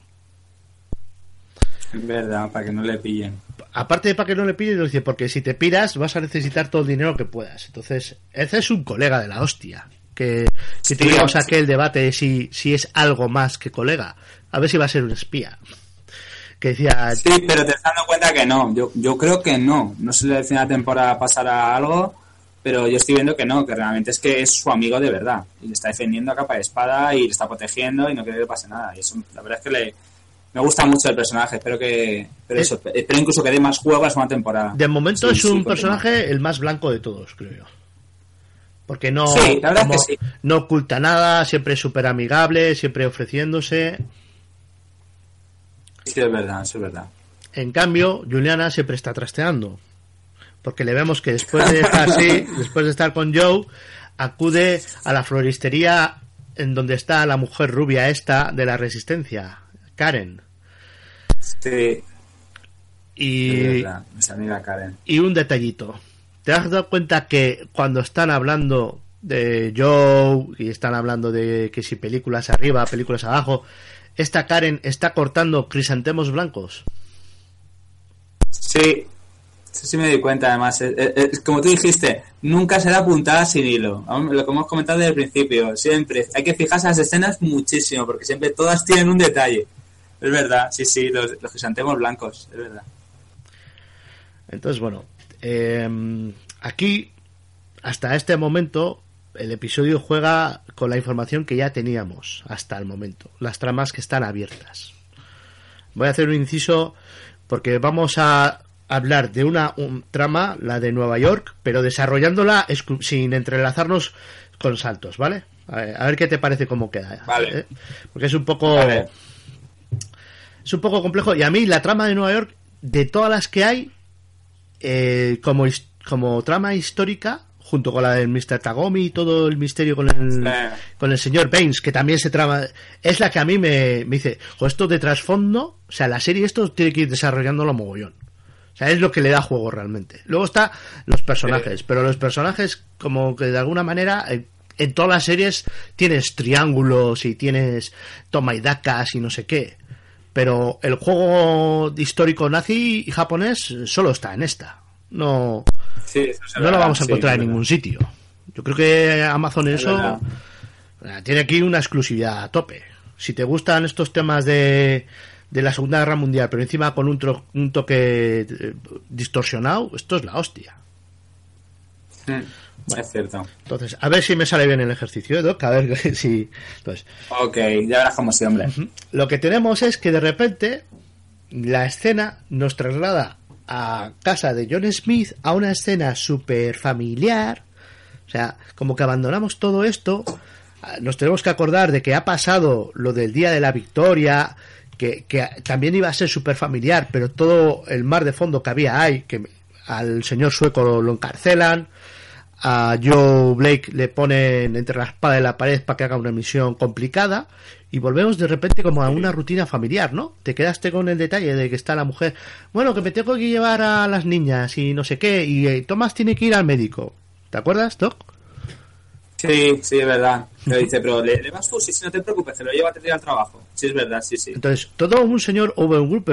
Es verdad, para que no le pillen. Aparte de para que no le le dice, porque si te piras vas a necesitar todo el dinero que puedas. Entonces, Ed es un colega de la hostia. Que, que sí. aquel debate de si, si es algo más que colega. A ver si va a ser un espía. Que decía, Sí, pero te estás dando cuenta que no. Yo, yo creo que no. No sé si al final de temporada pasará algo, pero yo estoy viendo que no, que realmente es que es su amigo de verdad. Y le está defendiendo a capa de espada y le está protegiendo y no quiere que le pase nada. Y eso, la verdad es que le, me gusta mucho el personaje. Espero que, pero Eh. eso, espero incluso que dé más juego a segunda temporada. de momento Sí, es un personaje el más blanco de todos, creo yo. Porque no, Sí, la verdad como- que sí. no oculta nada, siempre es súper amigable, siempre ofreciéndose. Sí, es verdad, es verdad. En cambio, Juliana siempre está trasteando. Porque le vemos que después de estar así, después de estar con Joe, acude a la floristería en donde está la mujer rubia esta de la resistencia, Karen. Sí, Y, verdad. Amiga Karen. y un detallito. ¿Te has dado cuenta que cuando están hablando de Joe y están hablando de que si películas arriba, películas abajo, esta Karen está cortando crisantemos blancos? Sí, sí, sí me di cuenta además. Es, es- es como tú dijiste, nunca será apuntada sin hilo. Lo que hemos comentado desde el principio, siempre. Hay que fijarse en las escenas muchísimo, porque siempre todas tienen un detalle. Es verdad, sí, sí, los, los crisantemos blancos, es verdad. Entonces, bueno, eh, aquí, hasta este momento, el episodio juega con la información que ya teníamos hasta el momento, las tramas que están abiertas. Voy a hacer un inciso porque vamos a hablar de una un- trama, la de Nueva York, pero desarrollándola sin entrelazarnos con saltos, ¿vale? A ver, a ver qué te parece cómo queda. Vale. ¿eh? Porque es un poco Vale. Es un poco complejo y a mí la trama de Nueva York de todas las que hay eh, como como trama histórica junto con la del Mr. Tagomi y todo el misterio con el Sí. con el señor Baines que también se trama es la que a mí me, me dice o esto de trasfondo o sea la serie esto tiene que ir desarrollándolo mogollón o sea es lo que le da juego realmente luego está los personajes pero los personajes como que de alguna manera eh, en todas las series tienes triángulos y tienes toma y dacas y no sé qué pero el juego histórico nazi y japonés solo está en esta. No, Sí, no lo vamos a sí, encontrar en verdad. ningún sitio. Yo creo que Amazon Es eso verdad. tiene aquí una exclusividad a tope. Si te gustan estos temas de, de la Segunda Guerra Mundial, pero encima con un, tro- un toque eh, distorsionado, esto es la hostia. Es cierto. Entonces, a ver si me sale bien el ejercicio, ¿eh, Doc? A ver si... Entonces, Ok, ya verás cómo sí, hombre. Lo que tenemos es que de repente la escena nos traslada a casa de John Smith a una escena súper familiar. O sea, como que abandonamos todo esto nos tenemos que acordar de que ha pasado lo del Día de la Victoria, que, que también iba a ser súper familiar, pero todo el mar de fondo que había ahí, que al señor sueco lo encarcelan, a Joe Blake le ponen entre la espada y la pared para que haga una misión complicada y volvemos de repente como a una rutina familiar, ¿no? Te quedaste con el detalle de que está la mujer, bueno, que me tengo que llevar a las niñas y no sé qué, y eh, Tomás tiene que ir al médico. ¿Te acuerdas, Doc? Sí, sí, es verdad. Le dice, pero ¿le, vas tú? Sí, sí, no te preocupes, se lo lleva al trabajo. Sí, es verdad, sí, sí. Entonces, todo un señor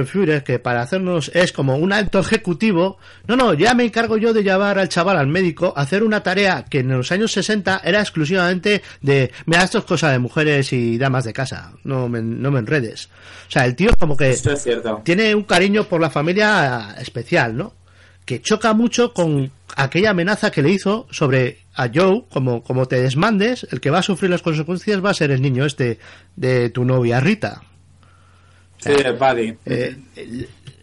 Führer que para hacernos es como un alto ejecutivo. No, no, ya me encargo yo de llevar al chaval al médico a hacer una tarea que en los años 60 era exclusivamente de, mira, esto es cosa de mujeres y damas de casa, no me, no me enredes. O sea, el tío como que Esto es cierto. tiene un cariño por la familia especial, ¿no? Que choca mucho con aquella amenaza que le hizo sobre a Joe, como, como te desmandes, el que va a sufrir las consecuencias va a ser el niño este de tu novia Rita. Sí, el buddy. Eh,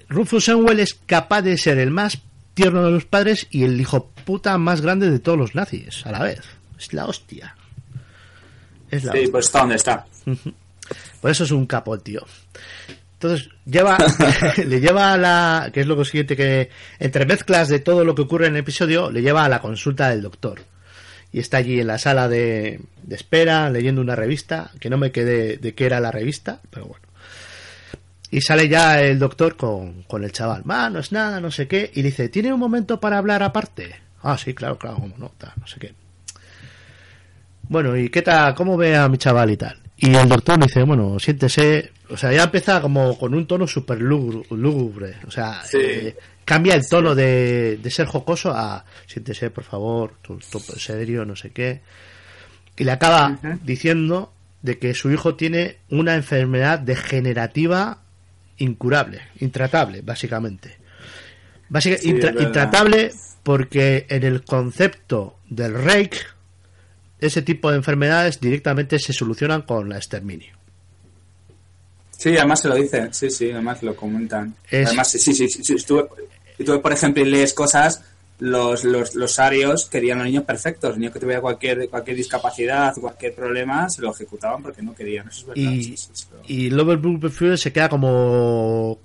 Rufus Sewell es capaz de ser el más tierno de los padres y el hijo puta más grande de todos los nazis a la vez. Es la hostia. Es la Sí, hostia. pues está donde está. Por eso es un capo tío. Entonces, lleva, le lleva a la, que es lo siguiente que, entre mezclas de todo lo que ocurre en el episodio, le lleva a la consulta del doctor. Y está allí en la sala de, de espera, leyendo una revista, que no me quedé de qué era la revista, pero bueno. Y sale ya el doctor con, con el chaval. Va, no es nada, no sé qué. Y le dice, ¿tiene un momento para hablar aparte? Ah, sí, claro, claro, cómo no, tal, no sé qué. Bueno, ¿y qué tal? ¿Cómo ve a mi chaval y tal? Y el doctor le dice, bueno, siéntese. O sea, ya empieza como con un tono súper lúgubre. O sea, Sí. eh, cambia el tono de, de ser jocoso a siéntese, por favor, tú, tú en serio, no sé qué. Y le acaba diciendo de que su hijo tiene una enfermedad degenerativa incurable, intratable, básicamente. Básica- Sí, intra- es verdad. intratable porque en el concepto del Reich ese tipo de enfermedades directamente se solucionan con la exterminio. Sí, además se lo dicen. Sí, sí, además lo comentan. Es- Además, sí, sí, sí. sí, Si tú, por ejemplo, lees cosas, los, los, los arios querían a los niños perfectos. Niños que tuviera cualquier, cualquier discapacidad, cualquier problema, se lo ejecutaban porque no querían. Eso es verdad. Y, sí, sí, sí, pero- y Lover se queda como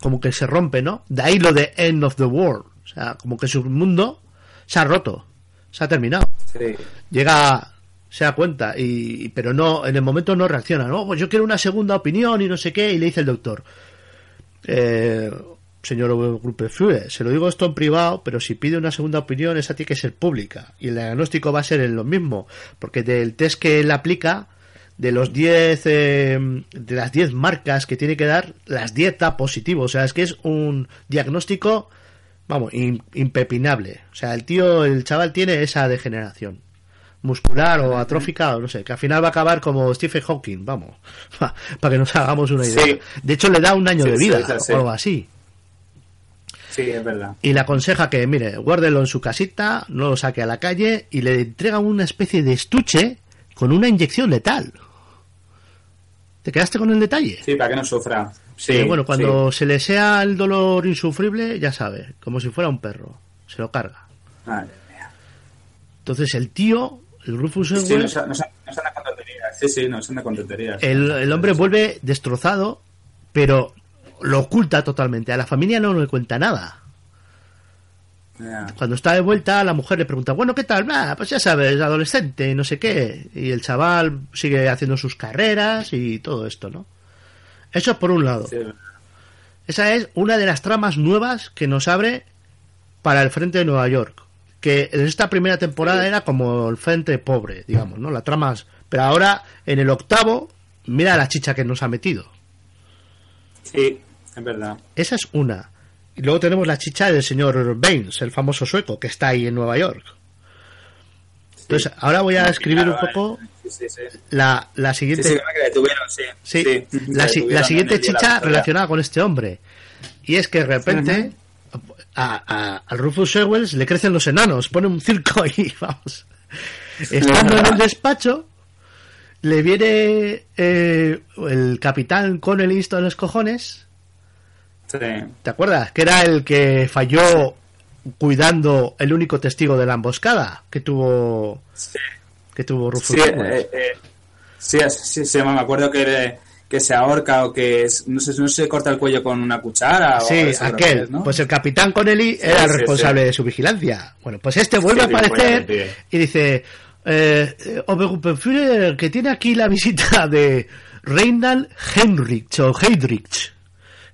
como que se rompe, ¿no? De ahí lo de End of the World. O sea, como que su mundo se ha roto, se ha terminado. sí. llega se da cuenta y pero no en el momento no reacciona no pues yo quiero una segunda opinión y no sé qué y le dice el doctor eh, señor Gruppeführer, se lo digo esto en privado pero si pide una segunda opinión esa tiene que ser pública y el diagnóstico va a ser en lo mismo porque del test que él aplica de los 10 eh, de las 10 marcas que tiene que dar las 10 da positivo o sea es que es un diagnóstico vamos im- impepinable o sea el tío el chaval tiene esa degeneración muscular o atrófica o no sé, que al final va a acabar como Stephen Hawking, vamos, para que nos hagamos una idea. Sí. De hecho le da un año Sí, de vida o algo así. Sí, es verdad. Y le aconseja que, mire, guárdelo en su casita, no lo saque a la calle y le entrega una especie de estuche con una inyección letal. ¿Te quedaste con el detalle? Sí, para que no sufra. Sí, Que, bueno, cuando sí. se le sea el dolor insufrible, ya sabe, como si fuera un perro, se lo carga. Madre mía. Entonces el tío, el Rufus Sí, Sewell, no, se- no, se- no se anda con tonterías. Sí, sí, no se anda con tonterías. el, el hombre vuelve destrozado, pero lo oculta totalmente. A la familia no le cuenta nada. Cuando está de vuelta, la mujer le pregunta, bueno, ¿qué tal? Pues ya sabes, adolescente, no sé qué. Y el chaval sigue haciendo sus carreras y todo esto, ¿no? Eso por un lado. Sí, Esa es una de las tramas nuevas que nos abre para el frente de Nueva York. Que en esta primera temporada era como el frente pobre, digamos, ¿no? La trama. es- Pero ahora, en el octavo, mira la chicha que nos ha metido. sí, es verdad. Esa es una. Y luego tenemos la chicha del señor Baines, el famoso sueco, que está ahí en Nueva York. Entonces, ahora voy a escribir un poco eh, Sí, sí, sí. la, la siguiente. sí, creo que detuvieron, sí. Sí, Sí, la, si- detuvieron la en siguiente chicha relacionada con este hombre. Y es que de repente a, Rufus Sewells le crecen los enanos, pone un circo ahí, vamos. Estando en el despacho, le viene eh, el capitán con el listo de los cojones. Sí. ¿Te acuerdas? Que era el que falló cuidando el único testigo de la emboscada que tuvo Sí. Que tuvo Rufus Sí, eh, eh, sí, sí, sí, me acuerdo que, que se ahorca o que no sé, no se corta el cuello con una cuchara. o Sí, eso que aquel. es, ¿no? Pues el capitán Connelly era el sí, responsable de su vigilancia. Bueno, pues este vuelve Sí, a aparecer y dice: eh, eh, Obergruppenführer, que tiene aquí la visita de Reinald Heinrich o Heydrich.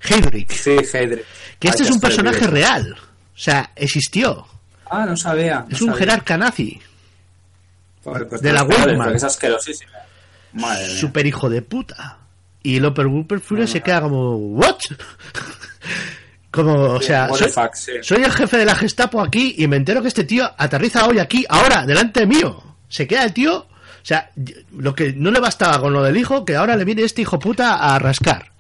Heydrich. Sí, Heydrich. Que este Ay, es un personaje real. O sea, existió. Ah, no sabía. Es un sabía. jerarca nazi. De la porque Es. Madre mía. Super hijo de puta. Y el Obergruppenführer se queda como: ¿What? como, o sea, soy, el jefe de la Gestapo aquí y me entero que este tío aterriza hoy aquí, ahora, delante mío. Se queda el tío. O sea, lo que no le bastaba con lo del hijo, que ahora le viene este hijo puta a rascar.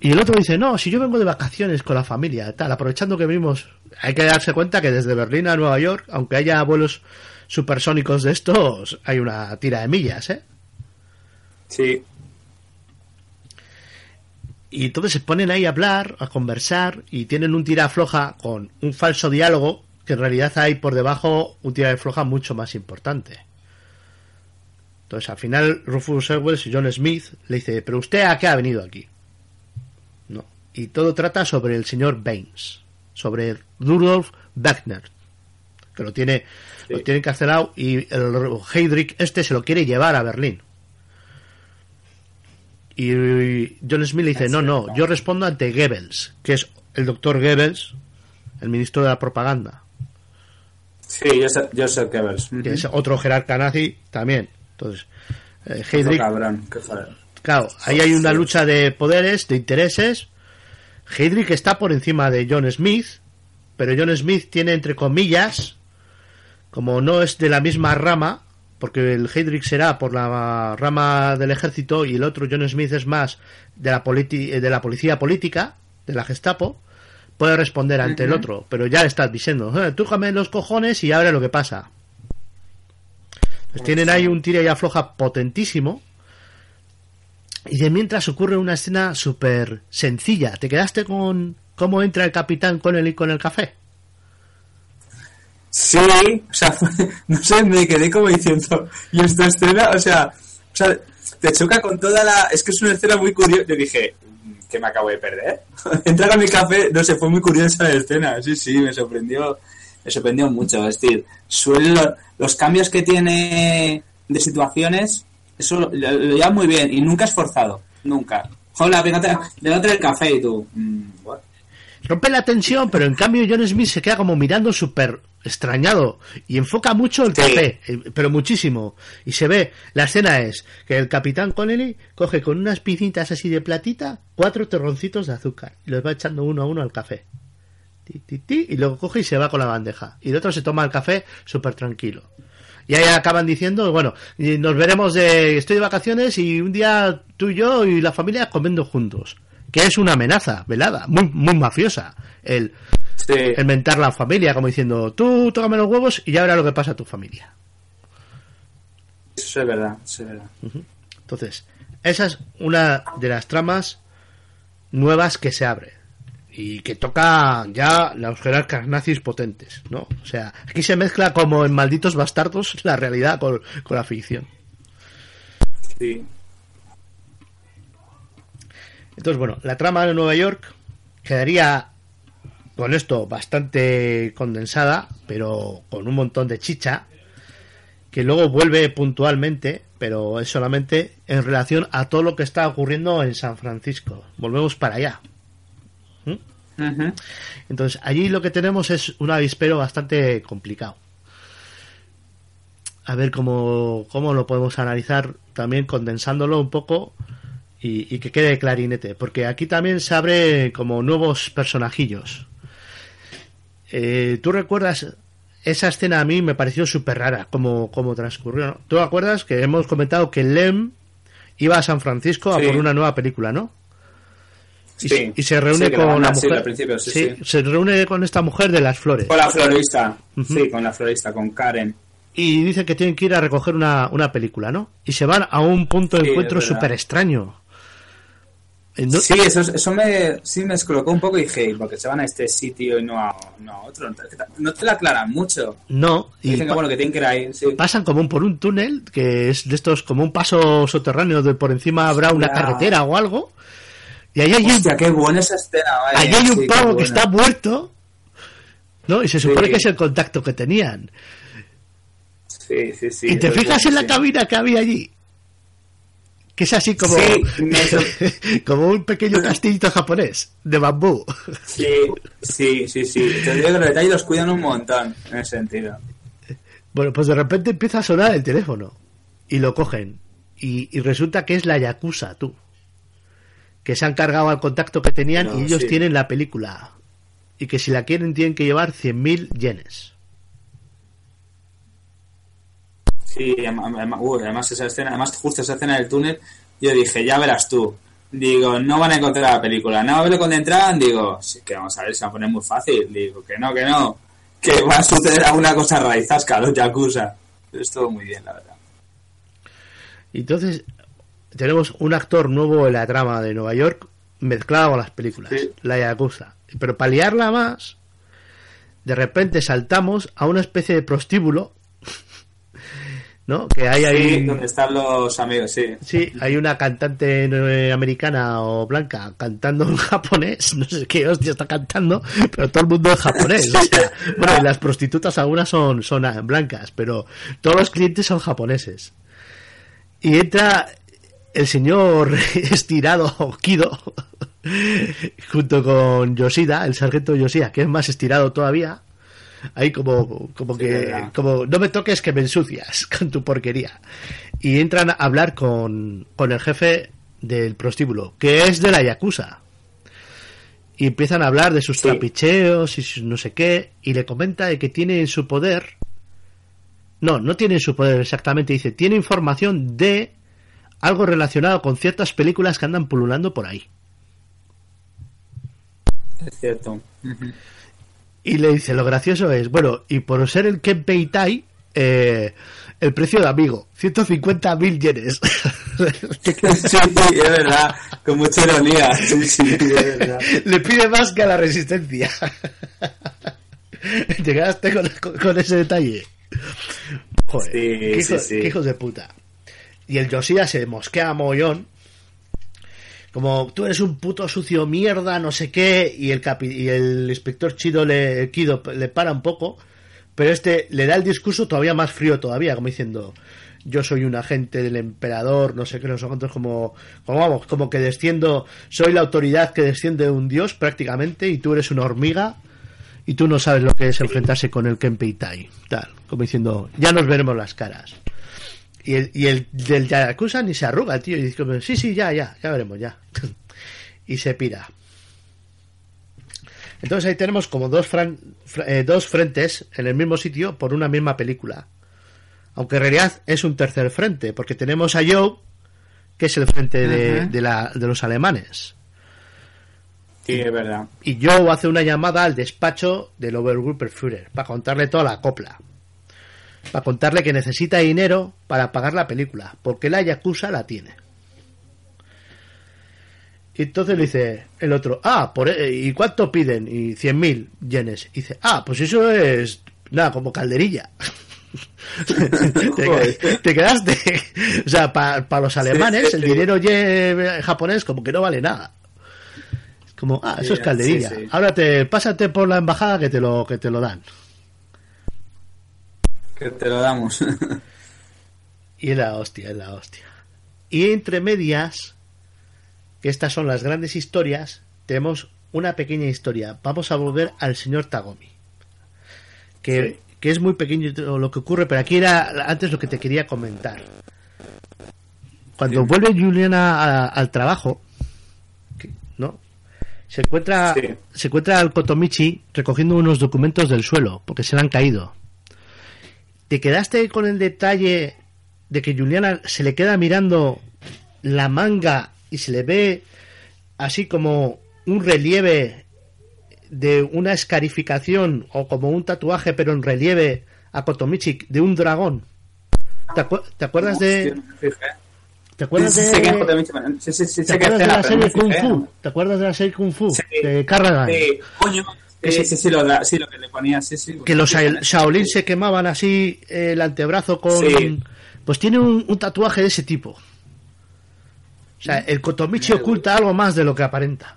Y el otro dice, no, si yo vengo de vacaciones con la familia, tal, aprovechando que vimos, hay que darse cuenta que desde Berlín a Nueva York, aunque haya vuelos supersónicos de estos, hay una tira de millas, ¿eh? Sí. Y entonces se ponen ahí a hablar, a conversar, y tienen un tira floja con un falso diálogo, que en realidad hay por debajo un tira de floja mucho más importante. Entonces al final Rufus Sewell y John Smith le dice, pero usted a qué ha venido aquí? No. Y todo trata sobre el señor Baines, sobre Rudolf Wagner, que lo tiene, Sí. lo tiene encarcelado y el Heydrich este se lo quiere llevar a Berlín. Y John Smith le dice, no, no, yo respondo ante Goebbels, que es el doctor Goebbels, el ministro de la propaganda, Sí, Joseph, Joseph Goebbels. que es otro jerarca nazi también. Entonces, eh, Heydrich, cabrón, qué claro, ahí hay una lucha de poderes, de intereses. Heydrich está por encima de John Smith, pero John Smith tiene entre comillas, como no es de la misma rama, porque el Heydrich será por la rama del ejército y el otro John Smith es más de la, politi- eh, de la policía política, de la Gestapo, puede responder ante el otro, pero ya le estás diciendo, eh, tú jame los cojones y ahora lo que pasa. Pues tienen ahí un tira y afloja potentísimo. Y de mientras ocurre una escena súper sencilla. ¿Te quedaste con cómo entra el capitán con el con el café? Sí, o sea, no sé, me quedé como diciendo, y esta escena, o sea, o sea, te choca con toda la... Es que es una escena muy curiosa. Yo dije, que me acabo de perder? Entrar a mi café, no sé, fue muy curiosa la escena, sí, sí, me sorprendió, me sorprendió mucho. Es decir, suele, los cambios que tiene de situaciones, eso lo, lo, lleva muy bien y nunca es forzado, nunca. Hola, traer el café y tú, mm? Rompe la tensión, pero en cambio John Smith se queda como mirando súper extrañado y enfoca mucho el café, eh, pero muchísimo. Y se ve, la escena es que el capitán Connelly coge con unas picitas así de platita cuatro terroncitos de azúcar y los va echando uno a uno al café. Ti, ti, ti, y luego coge y se va con la bandeja. Y el otro se toma el café súper tranquilo. Y ahí acaban diciendo, bueno, nos veremos de, estoy de vacaciones y un día tú y yo y la familia comiendo juntos. Que es una amenaza velada, muy, muy mafiosa. El, Sí. el mentar la familia, como diciendo, tú tócame los huevos y ya verás lo que pasa a tu familia. Eso es verdad, eso es verdad. Entonces, esa es una de las tramas nuevas que se abre y que toca ya los jerarcas nazis potentes, ¿no? O sea, aquí se mezcla como en Malditos Bastardos la realidad con, con la ficción. Sí. Entonces, bueno, la trama de Nueva York quedaría con esto bastante condensada, pero con un montón de chicha, que luego vuelve puntualmente, pero es solamente en relación a todo lo que está ocurriendo en San Francisco. Volvemos para allá. Ujú. Entonces, allí lo que tenemos es un avispero bastante complicado. A ver cómo, cómo lo podemos analizar también condensándolo un poco y, y que quede de clarinete. Porque aquí también se abre como nuevos personajillos. Eh, ¿Tú recuerdas esa escena a mí me pareció súper rara como, como transcurrió? ¿no? ¿Tú acuerdas que hemos comentado que Lem iba a San Francisco a por una nueva película, ¿no? Y, Sí. se- y se reúne Sí, con mujer. al se reúne con esta mujer de las flores. Con la florista, sí, con la florista, con Karen. Y dicen que tienen que ir a recoger una, una película, ¿no? Y se van a un punto de encuentro súper extraño. No- Sí, eso, eso me, sí me descolocó un poco y dije, porque se van a este sitio y no a, no a otro? No te lo aclaran mucho. No, y Dicen que bueno, que tienen que ir ahí. Sí. pasan como un- por un túnel que es de estos como un paso subterráneo de por encima habrá una carretera o algo. Y ahí hay un, Hostia, qué buena esa escena. vaya, ahí hay un sí, pavo que está muerto. ¿No? Y se supone Sí. que es el contacto que tenían. Sí, sí, sí. y te eso es fijas en la cabina que había allí. Que es así como, Sí, me- como un pequeño castillito japonés de bambú. Sí, sí, sí, sí. Te digo que los detalles los cuidan un montón en ese sentido. Bueno, pues de repente empieza a sonar el teléfono y lo cogen. Y, y resulta que es la Yakuza, tú. Que se han cargado al contacto que tenían No, y ellos sí. tienen la película. Y que si la quieren tienen que llevar 100.000 yenes. Sí, además, esa escena, además justo esa escena del túnel, yo dije, ya verás tú. Digo, no van a encontrar la película. No, a ver cuando entraban, digo, sí, que vamos a ver, se va a poner muy fácil. Digo, que no, que no. Que va a suceder alguna cosa raizasca, los Yakuza. Pero estuvo muy bien, la verdad. Entonces tenemos un actor nuevo en la trama de Nueva York mezclado con las películas. Sí. La Yakuza. Pero para liarla más, de repente saltamos a una especie de prostíbulo. ¿No? Que hay ahí. Sí, donde están los amigos, sí. Sí, hay una cantante americana o blanca cantando en japonés, no sé qué hostia está cantando, pero todo el mundo es japonés. o sea, bueno, y las prostitutas algunas son, son blancas, pero todos los clientes son japoneses. Y entra el señor estirado Kido junto con Yoshida, el sargento Yoshida, que es más estirado todavía. Ahí como, como Sí, que, verdad. como, no me toques que me ensucias con tu porquería. Y entran a hablar con, con el jefe del prostíbulo, que es de la Yakuza. Y empiezan a hablar de sus Sí. trapicheos y sus no sé qué, y le comenta de que tiene en su poder, no, no tiene en su poder exactamente, dice, tiene información de algo relacionado con ciertas películas que andan pululando por ahí. Es cierto. Y le dice, lo gracioso es, bueno, y por ser el Kenpei Tai, eh, el precio de amigo, 150 mil yenes. Sí, es verdad. Con mucha ironía. Sí, sí, es verdad. le pide más que a la resistencia. Te quedaste con, con- con ese detalle. Joder, Sí, qué, sí, hijos, sí. qué hijos de puta. Y el Yoshida se mosquea a mogollón. Como tú eres un puto sucio mierda, no sé qué. Y el, capi- y el inspector Chido le, Kido le para un poco. Pero este le da el discurso todavía más frío todavía, como diciendo, yo soy un agente del emperador, no sé qué, no sé cuántos, como, como vamos, como que desciendo, soy la autoridad que desciende de un dios prácticamente y tú eres una hormiga y tú no sabes lo que es enfrentarse con el Kenpei Tai, tal, como diciendo, ya nos veremos las caras. Y el, y el del Yakuza ni se arruga, tío, y dice, como, sí, sí, ya, ya, ya veremos, ya. y se pira. Entonces ahí tenemos como dos, fran- fra- eh, dos frentes en el mismo sitio por una misma película. Aunque en realidad es un tercer frente, porque tenemos a Joe, que es el frente de, Ujú. de la- de los alemanes. Sí, es verdad. Y Joe hace una llamada al despacho del Obergruppenführer para contarle toda la copla. Para contarle que necesita dinero para pagar la película, porque la Yakuza la tiene. Y entonces le dice el otro, ah, por, e- ¿y cuánto piden? Y 100.000 yenes. Y dice, ah, pues eso es, nada, como calderilla. te, te quedaste. O sea, para los alemanes, el dinero ye- japonés como que no vale nada. Es como, ah, eso es calderilla. sí, sí. Ahora te, pásate por la embajada que te lo, que te lo dan. Que te lo damos. Y es la hostia, es la hostia. Y entre medias, que estas son las grandes historias, tenemos una pequeña historia. Vamos a volver al señor Tagomi. Que, Sí. que es muy pequeño lo que ocurre, pero aquí era antes lo que te quería comentar. Cuando Sí. vuelve Juliana a- al trabajo, ¿no? Se encuentra, Sí. se encuentra al Kotomichi recogiendo unos documentos del suelo, porque se le han caído. ¿Te quedaste con el detalle de que Juliana se le queda mirando la manga y se le ve así como un relieve de una escarificación o como un tatuaje pero en relieve a Kotomichi de un dragón? ¿Te, acu- te acuerdas de. ¿Te acuerdas de, ¿te acuerdas de la serie Kung Fu? ¿Te acuerdas de la serie Kung Fu? De Carradine. Sí, coño. Que Sí, lo, da- sí, lo que le ponía, sí, sí. que los Shaol- Shaolin se quemaban así eh, el antebrazo con... Sí. Pues tiene un, un tatuaje de ese tipo. O sea, el Kotomichi oculta algo más de lo que aparenta.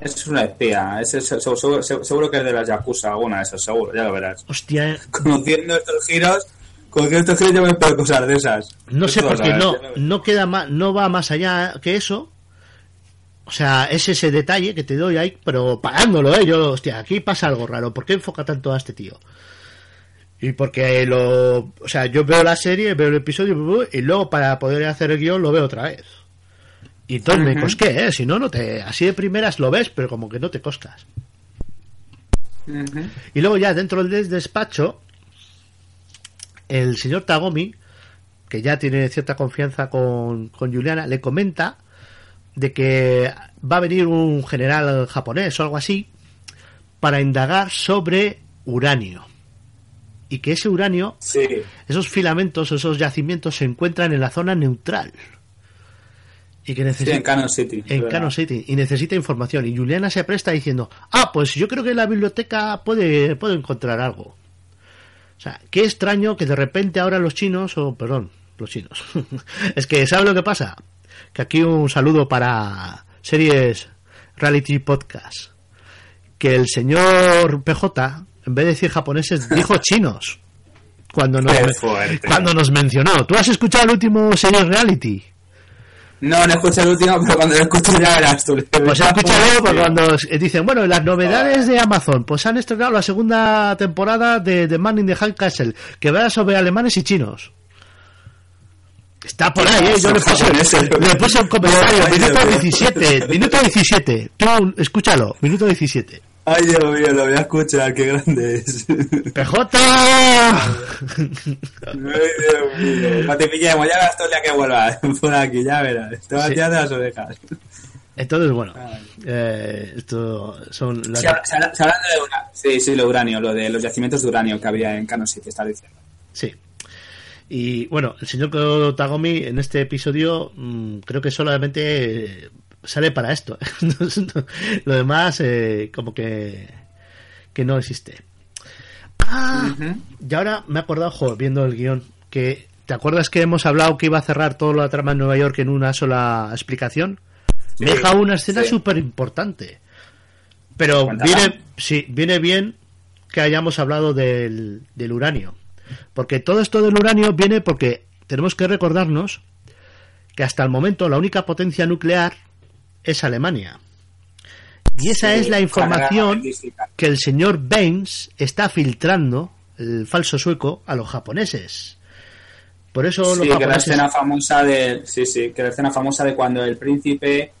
Es una espía, es, es- seguro, que es de las Yakuza, alguna de esas, seguro, ya lo verás. Hostia, eh, Conociendo estos giros, conociendo estos giros yo me espero cosas de esas. no sé por qué no, no queda más, no va más allá que eso. O sea, es ese detalle que te doy ahí, pero parándolo, eh. Yo, hostia, aquí pasa algo raro. ¿Por qué enfoca tanto a este tío? Y porque lo, o sea, yo veo la serie, veo el episodio y luego para poder hacer el guion lo veo otra vez. Y entonces me Ujú. cosqué, ¿eh? Si no, no te, así de primeras lo ves, pero como que no te coscas. Y luego ya dentro del despacho, el señor Tagomi, que ya tiene cierta confianza con, con Juliana, le comenta de que va a venir un general japonés o algo así para indagar sobre uranio. Y que ese uranio, Sí, esos filamentos, esos yacimientos se encuentran en la zona neutral. Y que sí, necesita en Canon City. en ¿verdad? Cano City y necesita información y Juliana se presta diciendo ah pues yo creo que en la biblioteca puede puedo encontrar algo o sea qué extraño que de repente ahora los chinos o perdón los chinos es que ¿sabes lo que pasa? Que aquí un saludo para series reality podcast que el señor PJ en vez de decir japoneses dijo chinos cuando nos, cuando nos mencionó ¿tú has escuchado el último series reality? No, no escuché el último, pero cuando lo escuché ya verás tú. Pues escúchalo porque cuando eh, dicen, bueno, las novedades de Amazon, pues han estrenado la segunda temporada de The Man in the High Castle, que va sobre alemanes y chinos. Está por ahí, ¿eh? Yo le puse, le puse un comentario, minuto Dios mío. 17, minuto 17. Tú, escúchalo, minuto 17. Ay, Dios mío, lo voy a escuchar, qué grande es. ¡PJ! Ay, Dios mío. No te pillemos, ya todo el día que vuelvas por aquí, ya verás. Te vas Sí. de las orejas. Entonces, bueno, eh, esto son las... Sí, hablando de uranio. Sí, sí, lo uranio, lo de los yacimientos de uranio que habría en Canon City, estás diciendo. Sí. Y bueno, el señor Tagomi en este episodio mm, creo que solamente eh, sale para esto. Lo demás eh, como que, que no existe. Ah, y ahora me he acordado, jo, viendo el guion, que ¿te acuerdas que hemos hablado que iba a cerrar toda la trama en Nueva York en una sola explicación? Sí, deja una escena sí. súper importante. Pero viene, sí, viene bien que hayamos hablado del, del uranio. Porque todo esto del uranio viene porque tenemos que recordarnos que hasta el momento la única potencia nuclear es Alemania. Y esa Sí, es la información que el señor Baines está filtrando, el falso sueco, a los japoneses. Por eso Sí, los que la japoneses... escena famosa de. Sí, sí, que la escena famosa de cuando el príncipe.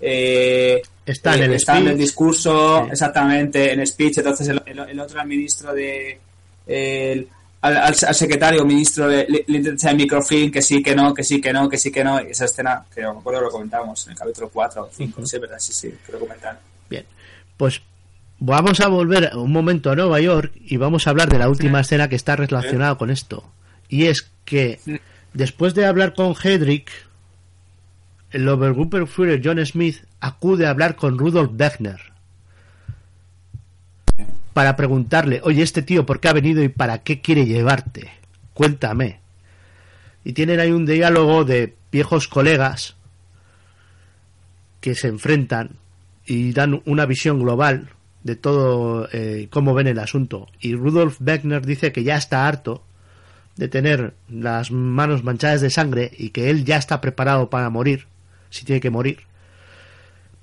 Eh, Está en el está en el discurso, Sí. exactamente, en speech. Entonces, el, el- el otro ministro de. el- al, al- al secretario ministro le, le, le intenta echar el microfilm que sí, que no, que sí, que no, que sí, que no. Y esa escena, que me acuerdo lo comentamos en el capítulo 4 o 5, sí, verdad, sí, sí, que lo comentan. Bien, pues vamos a volver un momento a Nueva York y vamos a hablar de la última escena que está relacionada con esto. Y es que después de hablar con Hedrick, el Obergruppenführer John Smith acude a hablar con Rudolf Wegner para preguntarle, oye, este tío, ¿por qué ha venido y para qué quiere llevarte? Cuéntame. Y tienen ahí un diálogo de viejos colegas que se enfrentan y dan una visión global de todo eh, cómo ven el asunto. Y Rudolf Wegner dice que ya está harto de tener las manos manchadas de sangre y que él ya está preparado para morir, si tiene que morir,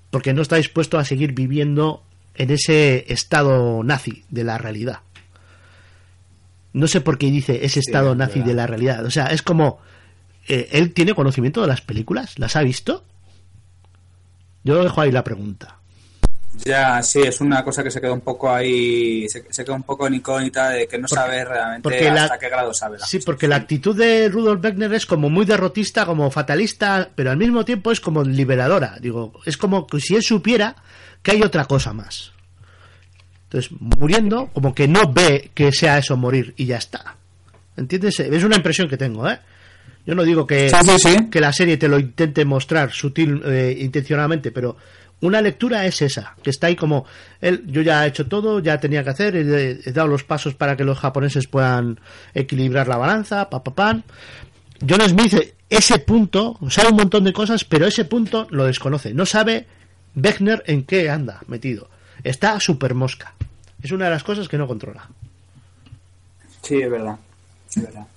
porque no está dispuesto a seguir viviendo en ese estado nazi de la realidad. No sé por qué dice ese estado es nazi verdad. de la realidad. O sea, es como... eh, ¿Él tiene conocimiento de las películas? ¿Las ha visto? Yo dejo ahí la pregunta. Ya, sí, es una cosa que se queda un poco ahí, se, se queda un poco en incógnita de que no Porque- sabe realmente la- hasta qué grado sabe. la Sí, cosa. porque la actitud de Rudolf Wegner es como muy derrotista, como fatalista, pero al mismo tiempo es como liberadora. Digo, es como que si él supiera que hay otra cosa más. Entonces, muriendo, como que no ve que sea eso morir y ya está. ¿Entiendes? Es una impresión que tengo, ¿eh? Yo no digo que, Sí, sí, sí. que la serie te lo intente mostrar sutil, eh, intencionadamente, pero una lectura es esa, que está ahí como, él, yo ya he hecho todo, ya tenía que hacer, he, he dado los pasos para que los japoneses puedan equilibrar la balanza, pa, pa, pan. John Smith, ese punto, sabe un montón de cosas, pero ese punto lo desconoce. No sabe Wegner en qué anda metido. Está super mosca. Es una de las cosas que no controla. Sí, es verdad. Es verdad.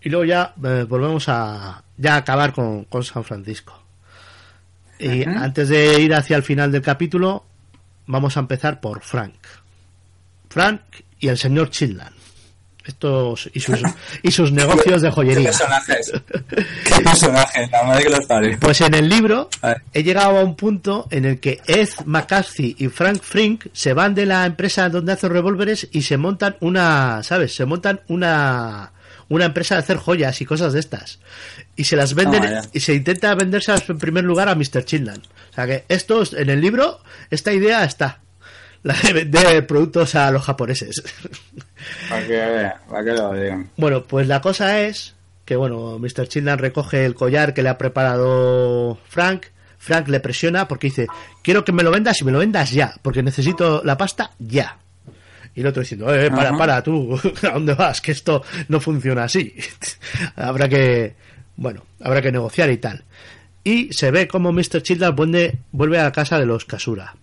Y luego ya eh, volvemos a ya acabar con, con San Francisco. Y antes de ir hacia el final del capítulo, vamos a empezar por Frank. Frank y el señor Childan. Estos y sus, y sus negocios de ¿Qué joyería. personajes? ¿Qué personajes? La madre que los parió. Pues en el libro he llegado a un punto en el que Ed McCarthy y Frank Frink se van de la empresa donde hacen revólveres y se montan una, ¿sabes? Se montan una una empresa de hacer joyas y cosas de estas. Y se las venden y se intenta vendérselas en primer lugar a Mr. Childan. O sea que esto es- en el libro esta idea está. La de vender productos a los japoneses. Para que, para que lo digan. Bueno, pues la cosa es que, bueno, Mr. Childan recoge el collar que le ha preparado Frank. Frank le presiona porque dice, quiero que me lo vendas y me lo vendas ya, porque necesito la pasta ya. Y el otro diciendo, eh, para, Ajá. para, tú, ¿a dónde vas? Que esto no funciona así. habrá que, bueno, habrá que negociar y tal. Y se ve como Mr. Childan vuelve, vuelve a casa de los Kasura.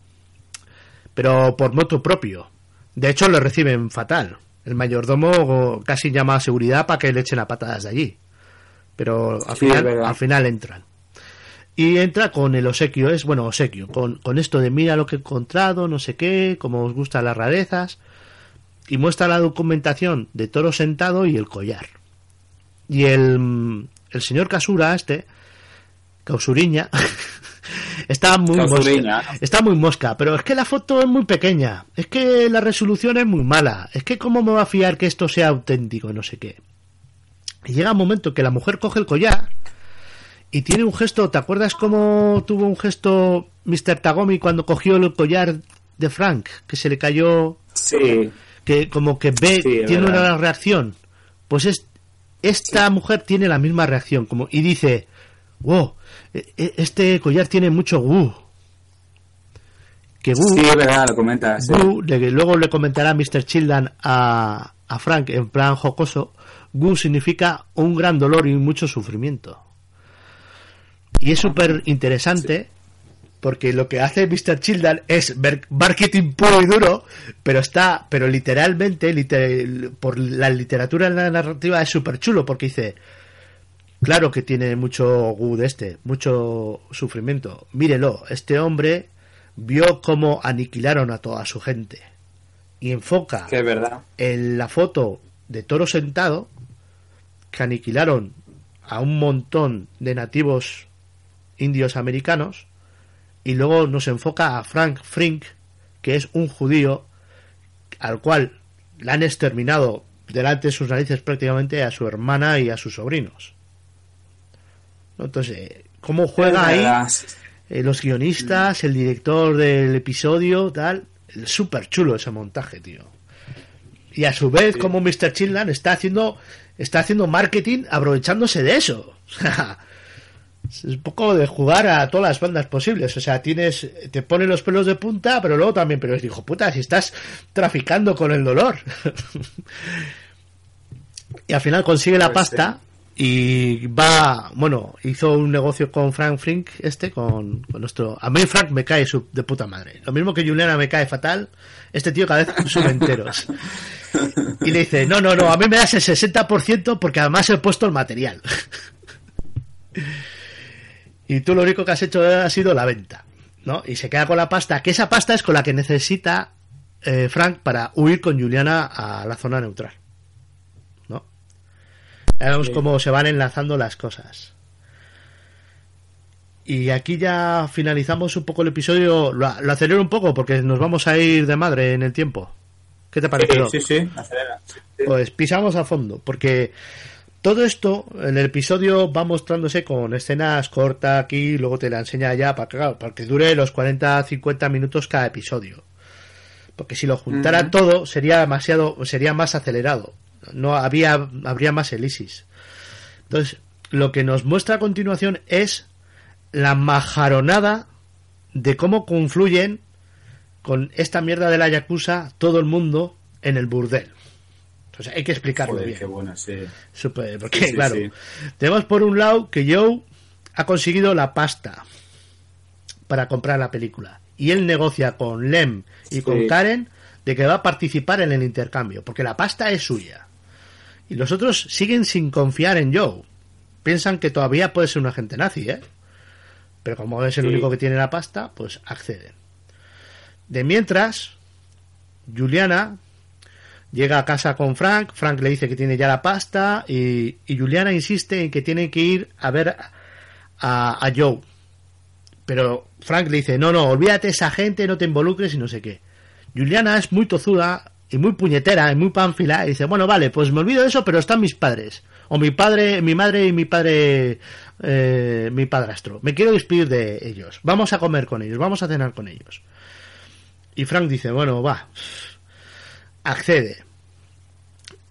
Pero por moto propio. De hecho, lo reciben fatal. El mayordomo casi llama a seguridad para que le echen a patadas de allí. Pero al, Sí, final, al final entran. Y entra con el obsequio, es bueno, obsequio, con, con esto de mira lo que he encontrado, no sé qué, como os gustan las rarezas. Y muestra la documentación de toro sentado y el collar. Y el, el señor Casura, este, Causuriña, está muy mosca. Está muy mosca, pero es que la foto es muy pequeña. Es que la resolución es muy mala. Es que cómo me va a fiar que esto sea auténtico, no sé qué. Y llega un momento que la mujer coge el collar y tiene un gesto. ¿Te acuerdas cómo tuvo un gesto Mr. Tagomi cuando cogió el collar de Frank? Que se le cayó Sí. que como que ve, Sí, tiene verdad. una reacción. Pues es, esta mujer tiene la misma reacción, como, y dice, wow, e- e- este collar tiene mucho gu. Que gu, Sí, es verdad, lo comentas. sí. gu, le- luego le comentará Mr. Childan a, a Frank en plan jocoso, gu significa un gran dolor y mucho sufrimiento. Y es súper interesante porque lo que hace Mr. Childan es marketing puro y duro, pero está, pero literalmente, liter- por la literatura en la narrativa es súper chulo porque dice, claro que tiene mucho gu de este, mucho sufrimiento. Mírelo, este hombre vio cómo aniquilaron a toda su gente y enfoca Que verdad. en la foto de Toro sentado que aniquilaron a un montón de nativos indios americanos y luego nos enfoca a Frank Frink que es un judío al cual le han exterminado delante de sus narices prácticamente a su hermana y a sus sobrinos ¿No? Entonces cómo juega Es ahí eh, los guionistas, el director del episodio, tal. Súper chulo ese montaje, tío. Y a su vez, como Mr. Childan está haciendo, está haciendo marketing aprovechándose de eso. Es un poco de jugar a todas las bandas posibles. O sea, tienes, te pone los pelos de punta, pero luego también, pero dijo, puta, si estás traficando con el dolor. y al final consigue la pasta y va, bueno, hizo un negocio con Frank Frink, este, con, nuestro... A mí Frank me cae su- de puta madre. Lo mismo que Juliana me cae fatal, este tío cada vez sube enteros. Y le dice, no, no, no, a mí me das el 60% porque además he puesto el material. Y tú lo único que has hecho ha sido la venta, ¿no? Y se queda con la pasta, que esa pasta es con la que necesita eh, Frank para huir con Juliana a la zona neutral, vemos Sí. cómo se van enlazando las cosas. Y aquí ya finalizamos un poco el episodio. Lo, lo acelero un poco porque nos vamos a ir de madre en el tiempo. ¿Qué te parece? Doc? Sí, sí, sí. Acelera. Sí. Pues pisamos a fondo, porque todo esto en el episodio va mostrándose con escenas cortas aquí, luego te la enseña ya para que, claro, para que dure los 40-50 minutos cada episodio. Porque si lo juntara todo sería demasiado, sería más acelerado. No había, habría más elisis. Entonces, lo que nos muestra a continuación es la majaronada de cómo confluyen con esta mierda de la Yakuza todo el mundo en el burdel. Entonces hay que explicarlo Joder, bien. qué sí. Porque, Sí, sí, claro, tenemos por un lado que Joe ha conseguido la pasta para comprar la película. Y él negocia con Lem y con. Karen de que va a participar en el intercambio, porque la pasta es suya. Y los otros siguen sin confiar en Joe. Piensan que todavía puede ser un agente nazi, ¿eh? Pero como es el Sí. único que tiene la pasta, pues acceden. De mientras, Juliana llega a casa con Frank, Frank le dice que tiene ya la pasta y, y Juliana insiste en que tiene que ir a ver a, a Joe. Pero Frank le dice, no, no, olvídate esa gente, no te involucres y no sé qué. Juliana es muy tozuda y muy puñetera y muy pánfila y dice, bueno, vale, pues me olvido de eso, pero están mis padres. O mi padre, mi madre y mi padre, eh, mi padrastro. Me quiero despedir de ellos. Vamos a comer con ellos, vamos a cenar con ellos. Y Frank dice, bueno, va, accede.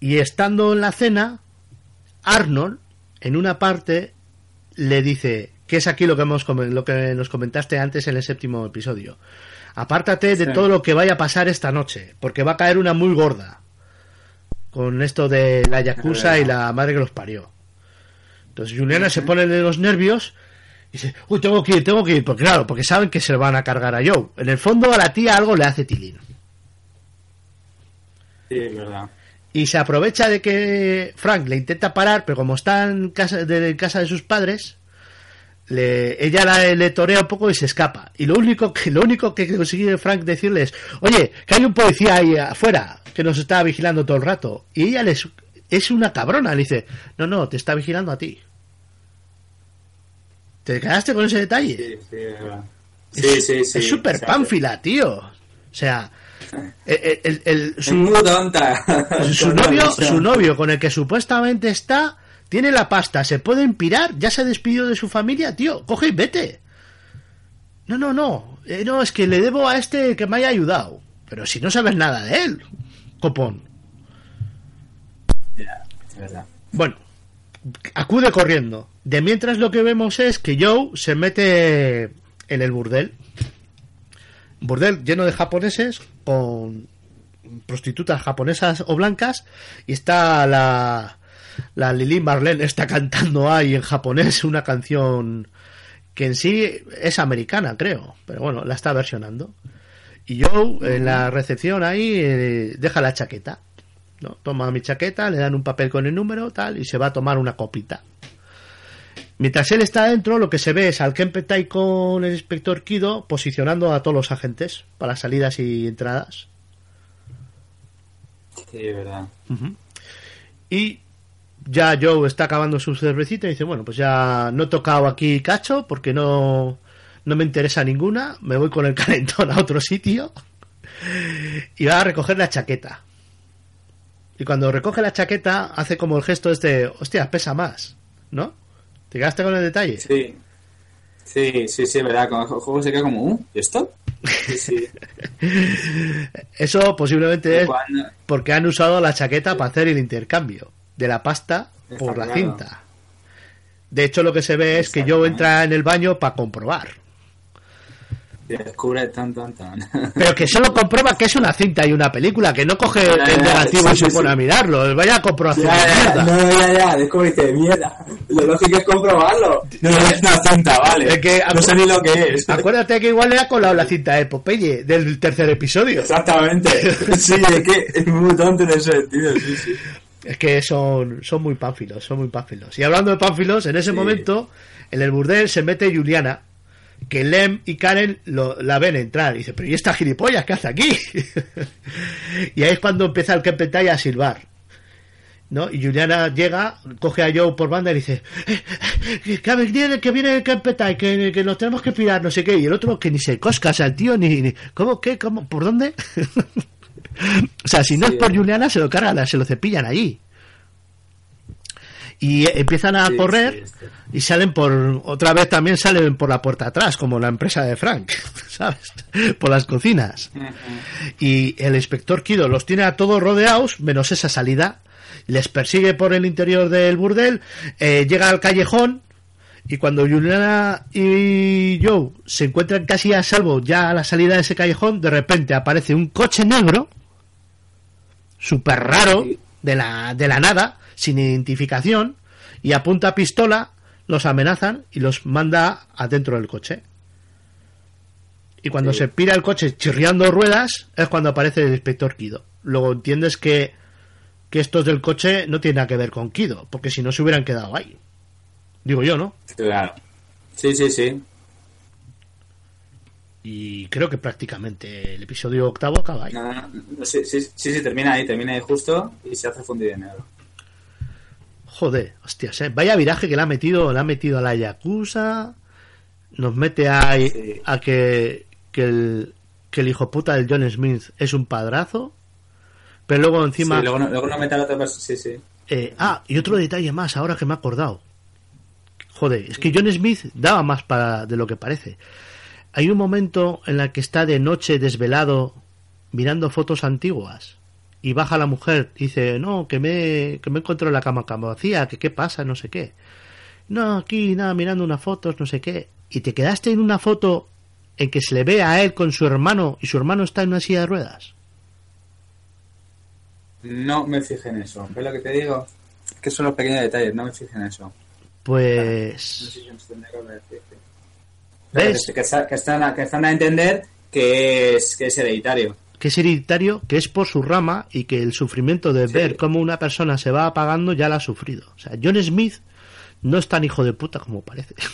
Y estando en la cena, Arnold, en una parte, le dice, que es aquí lo que, hemos, lo que nos comentaste antes en el séptimo episodio. Apártate de Sí. todo lo que vaya a pasar esta noche, porque va a caer una muy gorda. Con esto de la Yakuza y la madre que los parió. Entonces Juliana se pone de los nervios y dice, uy, tengo que ir, tengo que ir, porque claro, porque saben que se lo van a cargar a Joe. En el fondo a la tía algo le hace tilín. Sí, es verdad. Y se aprovecha de que Frank le intenta parar, pero como está en casa de, en casa de sus padres, le, ella la- le torea un poco y se escapa. Y lo único que lo único que consigue Frank decirle es, oye, que hay un policía ahí afuera que nos está vigilando todo el rato. Y ella les, es una cabrona, le dice, no, no, te está vigilando a ti. ¿Te quedaste con ese detalle? Sí, sí. Es- Sí, sí, sí. Es súper exacto. pánfila, tío. O sea, el, el- el- Es su, muy tonta. su novio, su novio con el que supuestamente está, tiene la pasta, se puede empirar, ya se ha despedido de su familia, tío, coge y vete. No, no, no, eh, no, es que le debo a este que me haya ayudado. Pero si no sabes nada de él, copón. Ya, es verdad. Bueno, acude corriendo. De mientras lo que vemos es que Joe se mete en el burdel. Burdel lleno de japoneses con prostitutas japonesas o blancas y está la la Lili Marlene está cantando ahí en japonés una canción que en sí es americana, creo, pero bueno, la está versionando. Y Joe en la recepción ahí eh, deja la chaqueta. ¿no? Toma mi chaqueta, le dan un papel con el número, tal, y se va a tomar una copita. Mientras él está adentro, lo que se ve es al Kempetai con el inspector Kido posicionando a todos los agentes para salidas y entradas. Sí, verdad. Y ya Joe está acabando su cervecita y dice, bueno, pues ya no he tocado aquí cacho porque no, no me interesa ninguna, me voy con el calentón a otro sitio y va a recoger la chaqueta. Y cuando recoge la chaqueta hace como el gesto este, hostia, pesa más, ¿no? ¿Te quedaste con el detalle? Sí. Sí, sí, sí, verdad. Con el juego se queda como, ¿uh? ¿Y esto? Sí, sí. Eso posiblemente es porque han usado la chaqueta para hacer el intercambio de la pasta Está por la cinta. De hecho, lo que se ve es que Joe entra en el baño para comprobar. Descubre tan, tan, tan. Pero que solo comprueba que es una cinta y una película, que no coge Ya, el negativo sí, y se pone sí. a mirarlo. Vaya comprobación Ya, de ya, mierda. no, ya, ya, dice, mierda. Lo lógico es comprobarlo. No, es una cinta, vale. Es que- no sé ni lo que es. Acuérdate que igual le ha colado la cinta de Popeye del tercer episodio. Exactamente. Sí, es que es muy tonto en ese sentido, sí, sí. Es que son, son muy pánfilos, son muy pánfilos. Y hablando de pánfilos, en ese Sí. momento, en el burdel se mete Juliana, que Lem y Karen lo- la ven entrar. Y dice, pero ¿y esta gilipollas qué hace aquí? y ahí es cuando empieza el Kempetai a silbar. ¿No? Y Juliana llega, coge a Joe por banda y dice, "Eh, que viene, que viene el Kempetai, que, que nos tenemos que pirar, no sé qué. Y el otro que ni se cosca, o sea, el tío ni, ni ¿cómo, qué, cómo, por dónde? o sea, si no Sí. es por Juliana, se lo cargan, se lo cepillan allí y empiezan a Sí, correr sí, y salen por otra vez también salen por la puerta atrás como la empresa de Frank sabes por las cocinas. Y el inspector Kido los tiene a todos rodeados menos esa salida. Les persigue por el interior del burdel, eh, llega al callejón y cuando Juliana y Joe se encuentran casi a salvo ya a la salida de ese callejón, de repente aparece un coche negro, súper raro, de la, de la nada, sin identificación, y apunta a pistola, los amenazan y los manda adentro del coche. Y cuando Sí. se pira el coche chirriando ruedas, es cuando aparece el inspector Kido. Luego entiendes que, que estos del coche no tienen nada que ver con Kido, porque si no se hubieran quedado ahí. Digo yo, ¿no? Claro. Sí, sí, sí. Y creo que prácticamente el episodio octavo acaba ahí. No, no, no, sí, sí, termina ahí, termina ahí justo y se hace fundido en negro. Joder, hostias, ¿eh? Vaya viraje que le ha metido, le ha metido a la Yakuza. Nos mete a, Sí. a que, que, el, que el hijo puta del John Smith es un padrazo. Pero luego encima. Sí, luego, no, luego no mete a la otra persona. Sí, sí. Eh, ah, y otro detalle más, ahora que me he acordado. Joder, es que John Smith daba más para de lo que parece. Hay un momento en el que está de noche desvelado mirando fotos antiguas y baja la mujer y dice, no, que me, que me encuentro en la cama cama vacía, que qué pasa, no sé qué. No, aquí nada, mirando unas fotos, no sé qué. Y te quedaste en una foto en que se le ve a él con su hermano y su hermano está en una silla de ruedas. No me fijé en eso. ¿Ves lo que te digo? Que son los pequeños detalles, no me fijé en eso. No Pues... sé si yo tendría que haber decirte. ¿Ves? Que, está- que están, a- que están a entender que es, que es hereditario. que es hereditario, que es por su rama y que el sufrimiento de Sí. ver cómo una persona se va apagando ya la ha sufrido. O sea, John Smith no es tan hijo de puta como parece.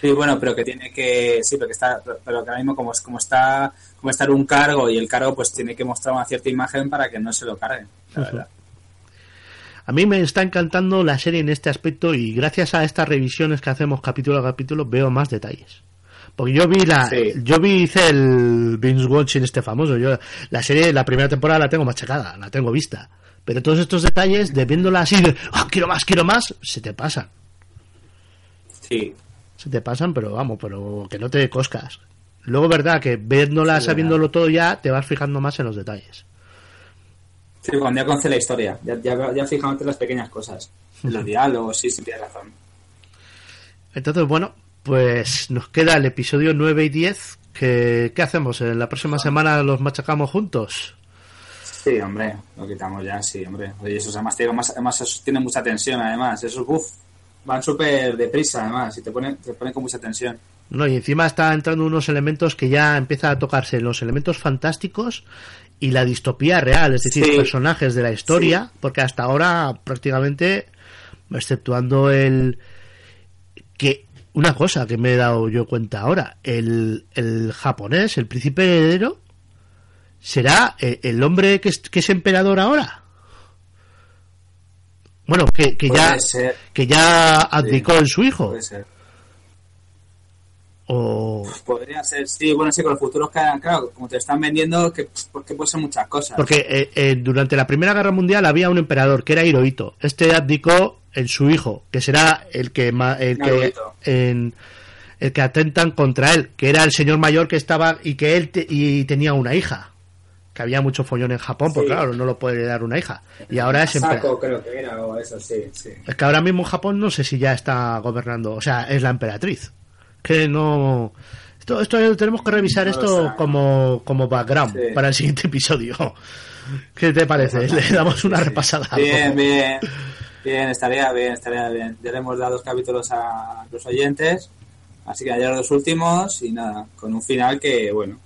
Sí, bueno, pero que tiene que. Sí, pero que está. Pero que ahora mismo, como, como está como está en un cargo y el cargo, pues tiene que mostrar una cierta imagen para que no se lo carguen. La verdad. A mí me está encantando la serie en este aspecto y gracias a estas revisiones que hacemos capítulo a capítulo veo más detalles. Porque yo vi la, Sí. yo vi hice el binge watching este famoso. Yo la serie, la primera temporada la tengo machacada, la tengo vista. Pero todos estos detalles, de viéndola así de, "Ah, quiero más, quiero más, se te pasan. Sí. se te pasan, pero vamos, pero que no te coscas. Luego, verdad, que viéndola, Sí, sabiéndolo todo ya, te vas fijando más en los detalles. Sí, cuando ya conoce la historia, ya, ya, ya en las pequeñas cosas. Los diálogos, sí, sí, tienes razón. Entonces, bueno, pues nos queda el episodio 9 y 10. Que, ¿Qué hacemos? ¿En la próxima semana los machacamos juntos? Sí, hombre, lo quitamos ya, sí, hombre. Oye, esos además, tiene, más, además tienen mucha tensión, además. Esos, uff, van súper deprisa, además, y te ponen, te ponen con mucha tensión. No, y encima está entrando unos elementos que ya empieza a tocarse los elementos fantásticos y la distopía real, es decir, Sí. personajes de la historia, porque hasta ahora prácticamente, exceptuando el que una cosa que me he dado yo cuenta ahora, el, el japonés, el príncipe heredero, será eh, el hombre que es, que es emperador ahora. Bueno, que, que ya ser, que ya abdicó en su hijo. puede ser. O Podría ser, sí, bueno, sí, con los futuros que claro, como te están vendiendo, que, pues, que pueden ser muchas cosas. Porque eh, eh, durante la Primera Guerra Mundial había un emperador que era Hirohito. Este abdicó en su hijo, que será el que el que en- el que atentan contra él, que era el señor mayor que estaba y que él te- y tenía una hija. Que había mucho follón en Japón, porque Sí. claro, no lo puede dar una hija. Y ahora es emperador. Saco, creo que era, o eso, sí, sí. Es que ahora mismo Japón no sé si ya está gobernando, o sea, es la emperatriz. Que no. Esto, esto tenemos que revisar No esto como, como background Sí. para el siguiente episodio. ¿Qué te parece? Le damos una repasada. Bien, bien. Bien, estaría bien, estaría bien. Ya le hemos dado dos capítulos a los oyentes, así que ayer los dos últimos y nada, con un final que, bueno,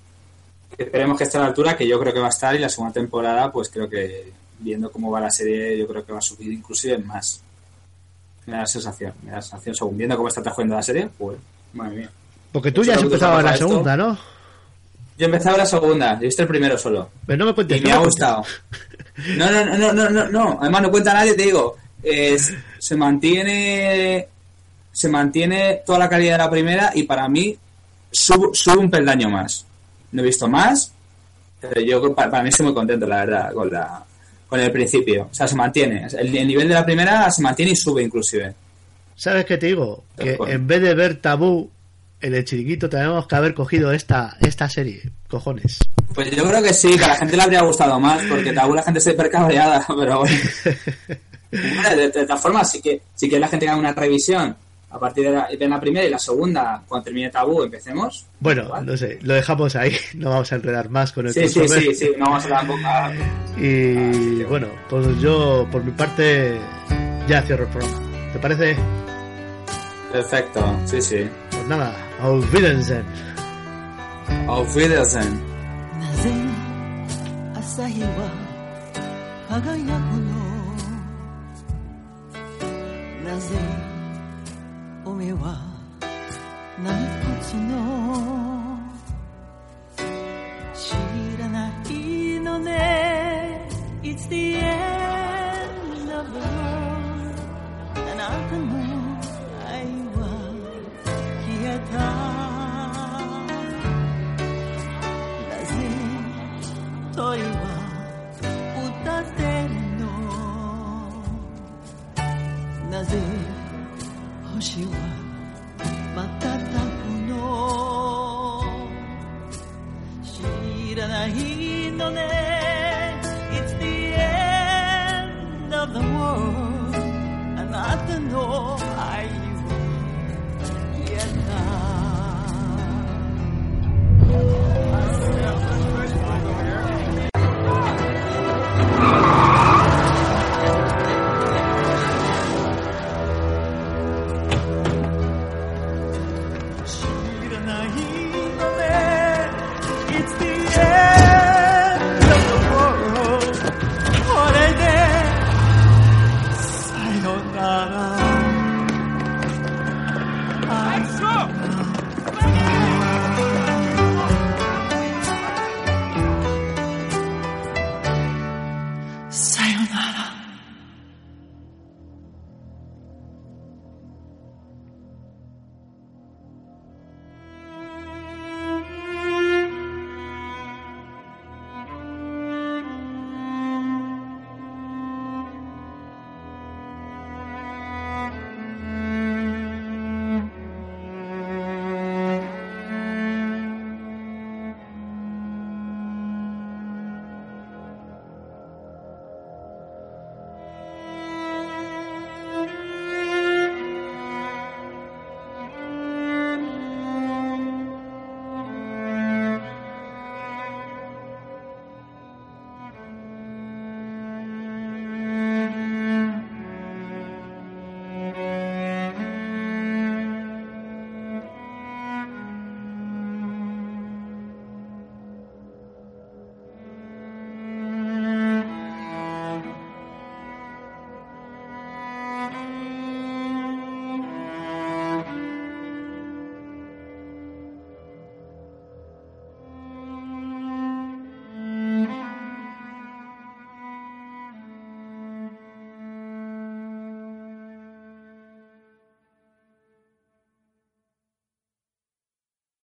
que esperemos que esté a la altura, que yo creo que va a estar y la segunda temporada, pues creo que viendo cómo va la serie, yo creo que va a subir inclusive más. Me da la sensación, me da la sensación, según viendo cómo está trabajando la serie, pues, madre mía. Porque tú ya has empezado la esto. segunda, ¿no? Yo he empezado la segunda, yo he visto el primero solo. Pero no me cuentes Y me no ha gustado. No, no, no, no, no, no. Además no cuenta nadie, te digo. Es- se mantiene se mantiene toda la calidad de la primera y para mí sube, sube un peldaño más. No he visto más, pero yo para, para mí estoy muy contento, la verdad, con la con el principio. O sea, se mantiene. El, el nivel de la primera se mantiene y sube inclusive. ¿Sabes qué te digo? Que en vez de ver tabú, en el chiringuito tenemos que haber cogido esta, esta serie, cojones. Pues yo creo que sí, que a la gente le habría gustado más, porque tal la gente se cabreada, pero bueno. de, todas formas, sí que, sí que la gente haga una revisión a partir de la, de la, primera y la segunda, cuando termine Tabú, empecemos. Bueno, no sé, lo dejamos ahí, no vamos a enredar más con el Sí, sí, sí, sí, no vamos a dar. Y bueno, pues yo, por mi parte, ya cierro el programa. ¿Te parece? Perfecto, sí, sí. Pues nada, auf Wiedersehen. Auf Wiedersehen. 朝日は輝くのなぜおめはない土地の知らないのねいつで